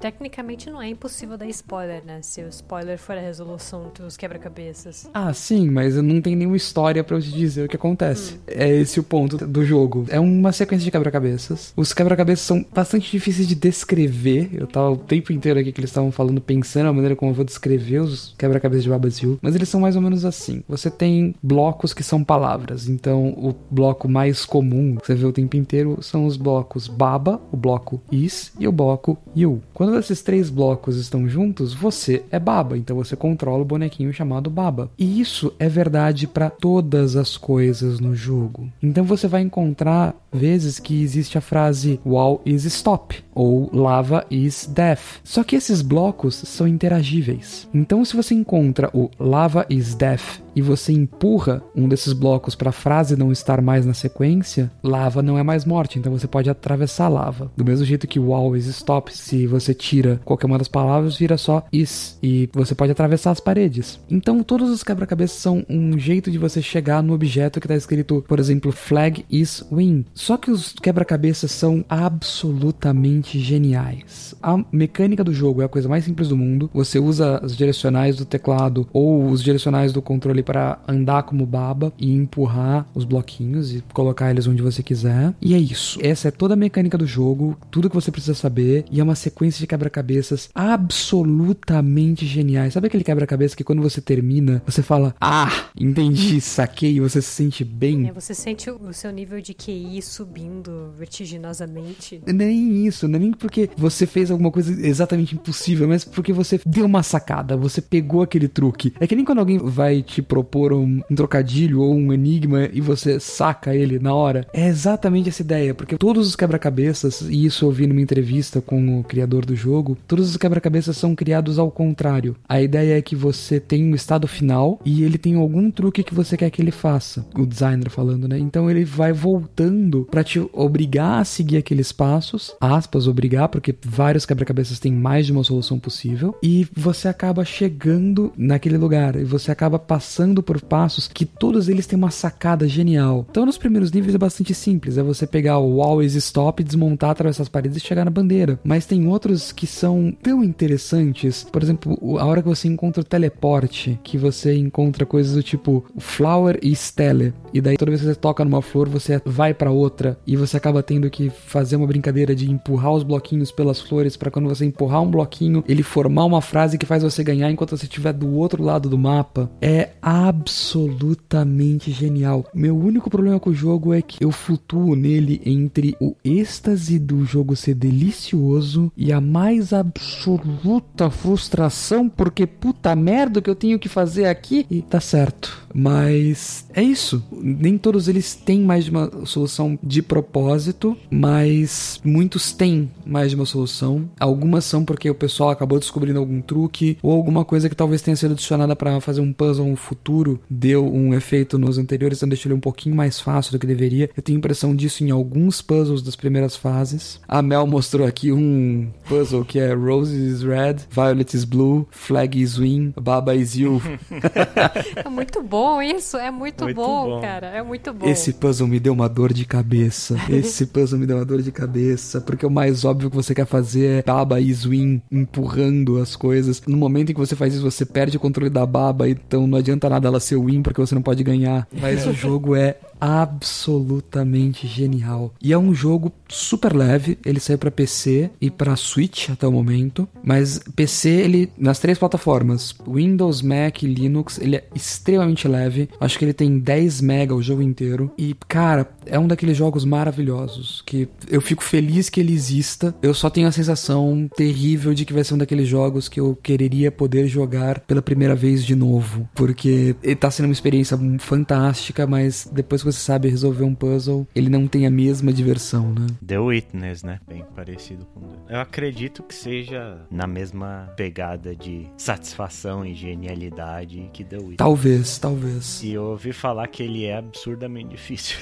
tecnicamente não é impossível dar spoiler, né? Se o spoiler for a resolução dos quebra-cabeças. Ah, sim, mas não tem nenhuma história pra eu te dizer o que acontece. É esse o ponto do jogo. É uma sequência de quebra-cabeças. Os quebra-cabeças são bastante difíceis de descrever. Eu tava o tempo inteiro aqui que eles estavam falando, pensando a maneira como eu vou descrever os quebra-cabeças de Babazil. Mas eles são mais ou menos assim. Você tem blocos que são palavras. Então, o bloco mais comum que você vê o tempo inteiro são os blocos Baba, o bloco Is e o bloco You. Quando esses três blocos estão juntos, você é Baba. Então, você controla o bonequinho chamado Baba. E isso é verdade para todas as coisas no jogo. Então, você vai encontrar vezes que existe a frase Wall is stop ou Lava is death. Só que esses blocos são interagíveis. Então, se você encontra o Lava is death e você empurra um desses blocos para a frase não estar mais na sequência, lava não é mais morte, então você pode atravessar a lava. Do mesmo jeito que wall is stop, se você tira qualquer uma das palavras, vira só is e você pode atravessar as paredes. Então todos os quebra-cabeças são um jeito de você chegar no objeto que está escrito, por exemplo, flag is win. Só que os quebra-cabeças são absolutamente geniais. A mecânica do jogo é a coisa mais simples do mundo. Você usa os direcionais do teclado ou os direcionais do controle para andar como baba e empurrar os bloquinhos e colocar eles onde você quiser. E é isso. Essa é toda a mecânica do jogo, tudo que você precisa saber e é uma sequência de quebra-cabeças absolutamente geniais. Sabe aquele quebra-cabeça que quando você termina, você fala: "Ah, entendi, saquei", e você se sente bem? É, você sente o seu nível de QI subindo vertiginosamente. Nem isso, não é nem porque você fez alguma coisa exatamente impossível, mas porque você deu uma sacada, você pegou aquele truque. É que nem quando alguém vai te propor um, um trocadilho ou um enigma e você saca ele na hora. É exatamente essa ideia, porque todos os quebra-cabeças, e isso eu vi numa entrevista com o criador do jogo, todos os quebra-cabeças são criados ao contrário. A ideia é que você tem um estado final e ele tem algum truque que você quer que ele faça. O designer falando, né? Então ele vai voltando pra te obrigar a seguir aqueles passos, aspas, obrigar, porque vários quebra-cabeças têm mais de uma solução possível, e você acaba chegando naquele lugar, e você acaba passando por passos que todos eles têm uma sacada genial. Então nos primeiros níveis é bastante simples, é você pegar o always stop, desmontar, atravessar as paredes e chegar na bandeira. Mas tem outros que são tão interessantes, por exemplo, a hora que você encontra o teleporte, que você encontra coisas do tipo flower e stele, e daí toda vez que você toca numa flor, você vai pra outra e você acaba tendo que fazer uma brincadeira de empurrar os bloquinhos pelas flores pra quando você empurrar um bloquinho, ele formar uma frase que faz você ganhar enquanto você estiver do outro lado do mapa. É absolutamente genial. Meu único problema com o jogo é que eu flutuo nele entre o êxtase do jogo ser delicioso e a mais absoluta frustração porque puta merda que eu tenho que fazer aqui e tá certo. Mas é isso. Nem todos eles têm mais de uma solução de propósito, mas muitos têm mais de uma solução. Algumas são porque o pessoal acabou descobrindo algum truque ou alguma coisa que talvez tenha sido adicionada para fazer um puzzle no futuro, deu um efeito nos anteriores, então deixou ele um pouquinho mais fácil do que deveria. Eu tenho impressão disso em alguns puzzles das primeiras fases. A Mel mostrou aqui um puzzle que é Rose is Red, Violet is Blue, Flag is Win, Baba is You. [LAUGHS] é muito bom isso, é muito, muito bom, bom, cara, é muito bom. Esse puzzle me deu uma dor de cabeça. [LAUGHS] Esse puzzle me deu uma dor de cabeça, porque o mais óbvio que você quer fazer é Baba is Win empurrando as coisas. No momento em que você faz isso, você perde o controle da Baba, então não adianta nada ela ser win porque você não pode ganhar. Mas o [LAUGHS] jogo é absolutamente genial. E é um jogo super leve, ele saiu para PC e para Switch até o momento, mas PC ele nas três plataformas, Windows, Mac e Linux, ele é extremamente leve. Acho que ele tem 10 MB o jogo inteiro e cara, é um daqueles jogos maravilhosos que eu fico feliz que ele exista. Eu só tenho a sensação terrível de que vai ser um daqueles jogos que eu quereria poder jogar pela primeira vez de novo, porque ele tá sendo uma experiência fantástica, mas depois que você sabe resolver um puzzle, ele não tem a mesma diversão, né? The Witness, né? Bem parecido com. Eu acredito que seja na mesma pegada de satisfação e genialidade que The Witness. Talvez, talvez. E eu ouvi falar que ele é absurdamente difícil.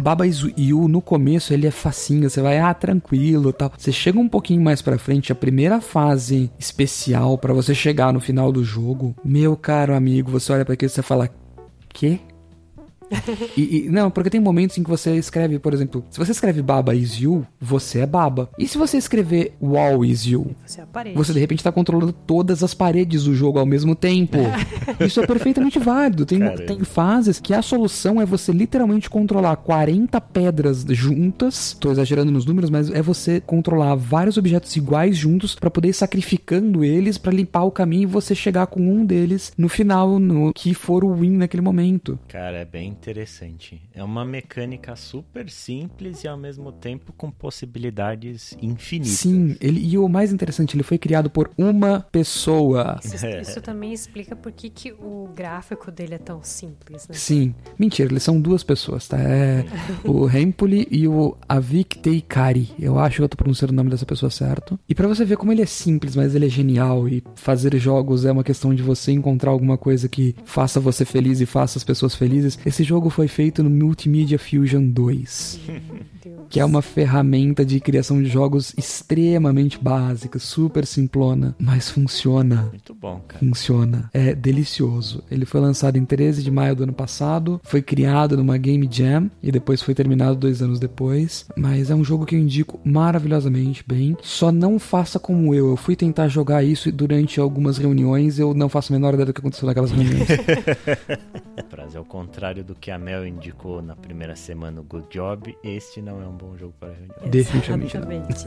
Baba Yu, no começo, ele é facinho, você vai, ah, tranquilo tal. Você chega um pouquinho mais pra frente, a primeira fase especial para você chegar no final do jogo, meu caro amigo, você olha para aquilo e você fala, quê? E, e, não, porque tem momentos em que você escreve, por exemplo, se você escreve Baba is you, você é Baba. E se você escrever Wall is you, você, é você de repente está controlando todas as paredes do jogo ao mesmo tempo. [LAUGHS] Isso é perfeitamente válido. Tem, tem fases que a solução é você literalmente controlar 40 pedras juntas. Estou exagerando nos números, mas é você controlar vários objetos iguais juntos para poder ir sacrificando eles para limpar o caminho e você chegar com um deles no final, no que for o win naquele momento. Cara, é bem interessante. É uma mecânica super simples e ao mesmo tempo com possibilidades infinitas. Sim, ele, e o mais interessante, ele foi criado por uma pessoa. Isso, isso também explica por que, que o gráfico dele é tão simples, né? Sim, mentira, eles são duas pessoas, tá? É o [LAUGHS] Hempoli e o Avik Teikari. Eu acho que eu tô pronunciando o nome dessa pessoa certo. E para você ver como ele é simples, mas ele é genial e fazer jogos é uma questão de você encontrar alguma coisa que faça você feliz e faça as pessoas felizes. Esse jogo foi feito no Multimedia Fusion 2. que é uma ferramenta de criação de jogos extremamente básica, super simplona, mas funciona. Muito bom, cara. Funciona. É delicioso. Ele foi lançado em 13 de maio do ano passado, foi criado numa Game Jam e depois foi terminado dois anos depois. Mas é um jogo que eu indico maravilhosamente bem. Só não faça como eu. Eu fui tentar jogar isso durante algumas reuniões, eu não faço a menor ideia do que aconteceu naquelas reuniões. [LAUGHS] Frase ao contrário do que a Mel indicou na primeira semana, o Good Job, este não é um bom jogo para reunião. Definitivamente.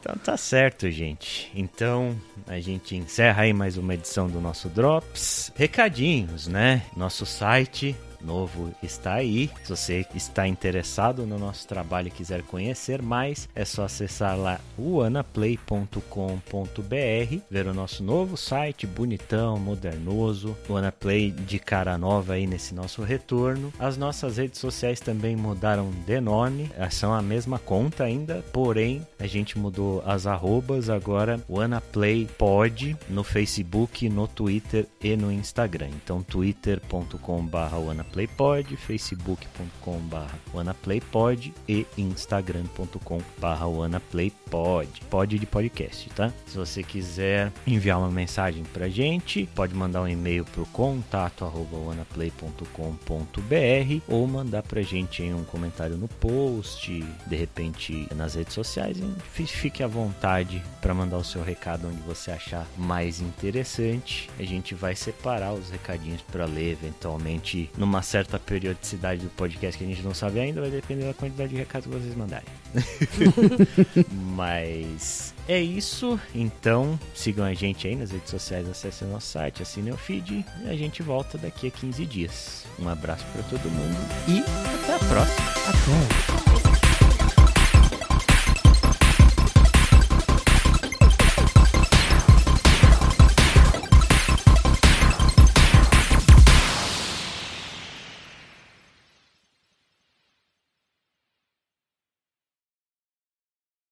Então tá certo, gente. Então a gente encerra aí mais uma edição do nosso Drops. Recadinhos, né? Nosso site novo está aí. Se você está interessado no nosso trabalho e quiser conhecer mais, é só acessar lá uanaplay.com.br, ver o nosso novo site, bonitão, modernoso, o de cara nova aí nesse nosso retorno. As nossas redes sociais também mudaram de nome, são a mesma conta ainda, porém a gente mudou as arrobas, agora o Pod no Facebook, no Twitter e no Instagram. Então twitter.com/wanaplay wanaplaypod, facebook.com.br wanaplaypod e instagram.com.br wanaplaypod. Pod de podcast, tá? Se você quiser enviar uma mensagem pra gente, pode mandar um e-mail pro contato arroba ou mandar pra gente em um comentário no post, de repente nas redes sociais. Fique à vontade para mandar o seu recado onde você achar mais interessante. A gente vai separar os recadinhos para ler eventualmente numa uma certa periodicidade do podcast que a gente não sabe ainda, vai depender da quantidade de recados que vocês mandarem. [LAUGHS] Mas é isso. Então, sigam a gente aí nas redes sociais, acessem o nosso site, assinem o feed e a gente volta daqui a 15 dias. Um abraço para todo mundo e até a próxima. Até.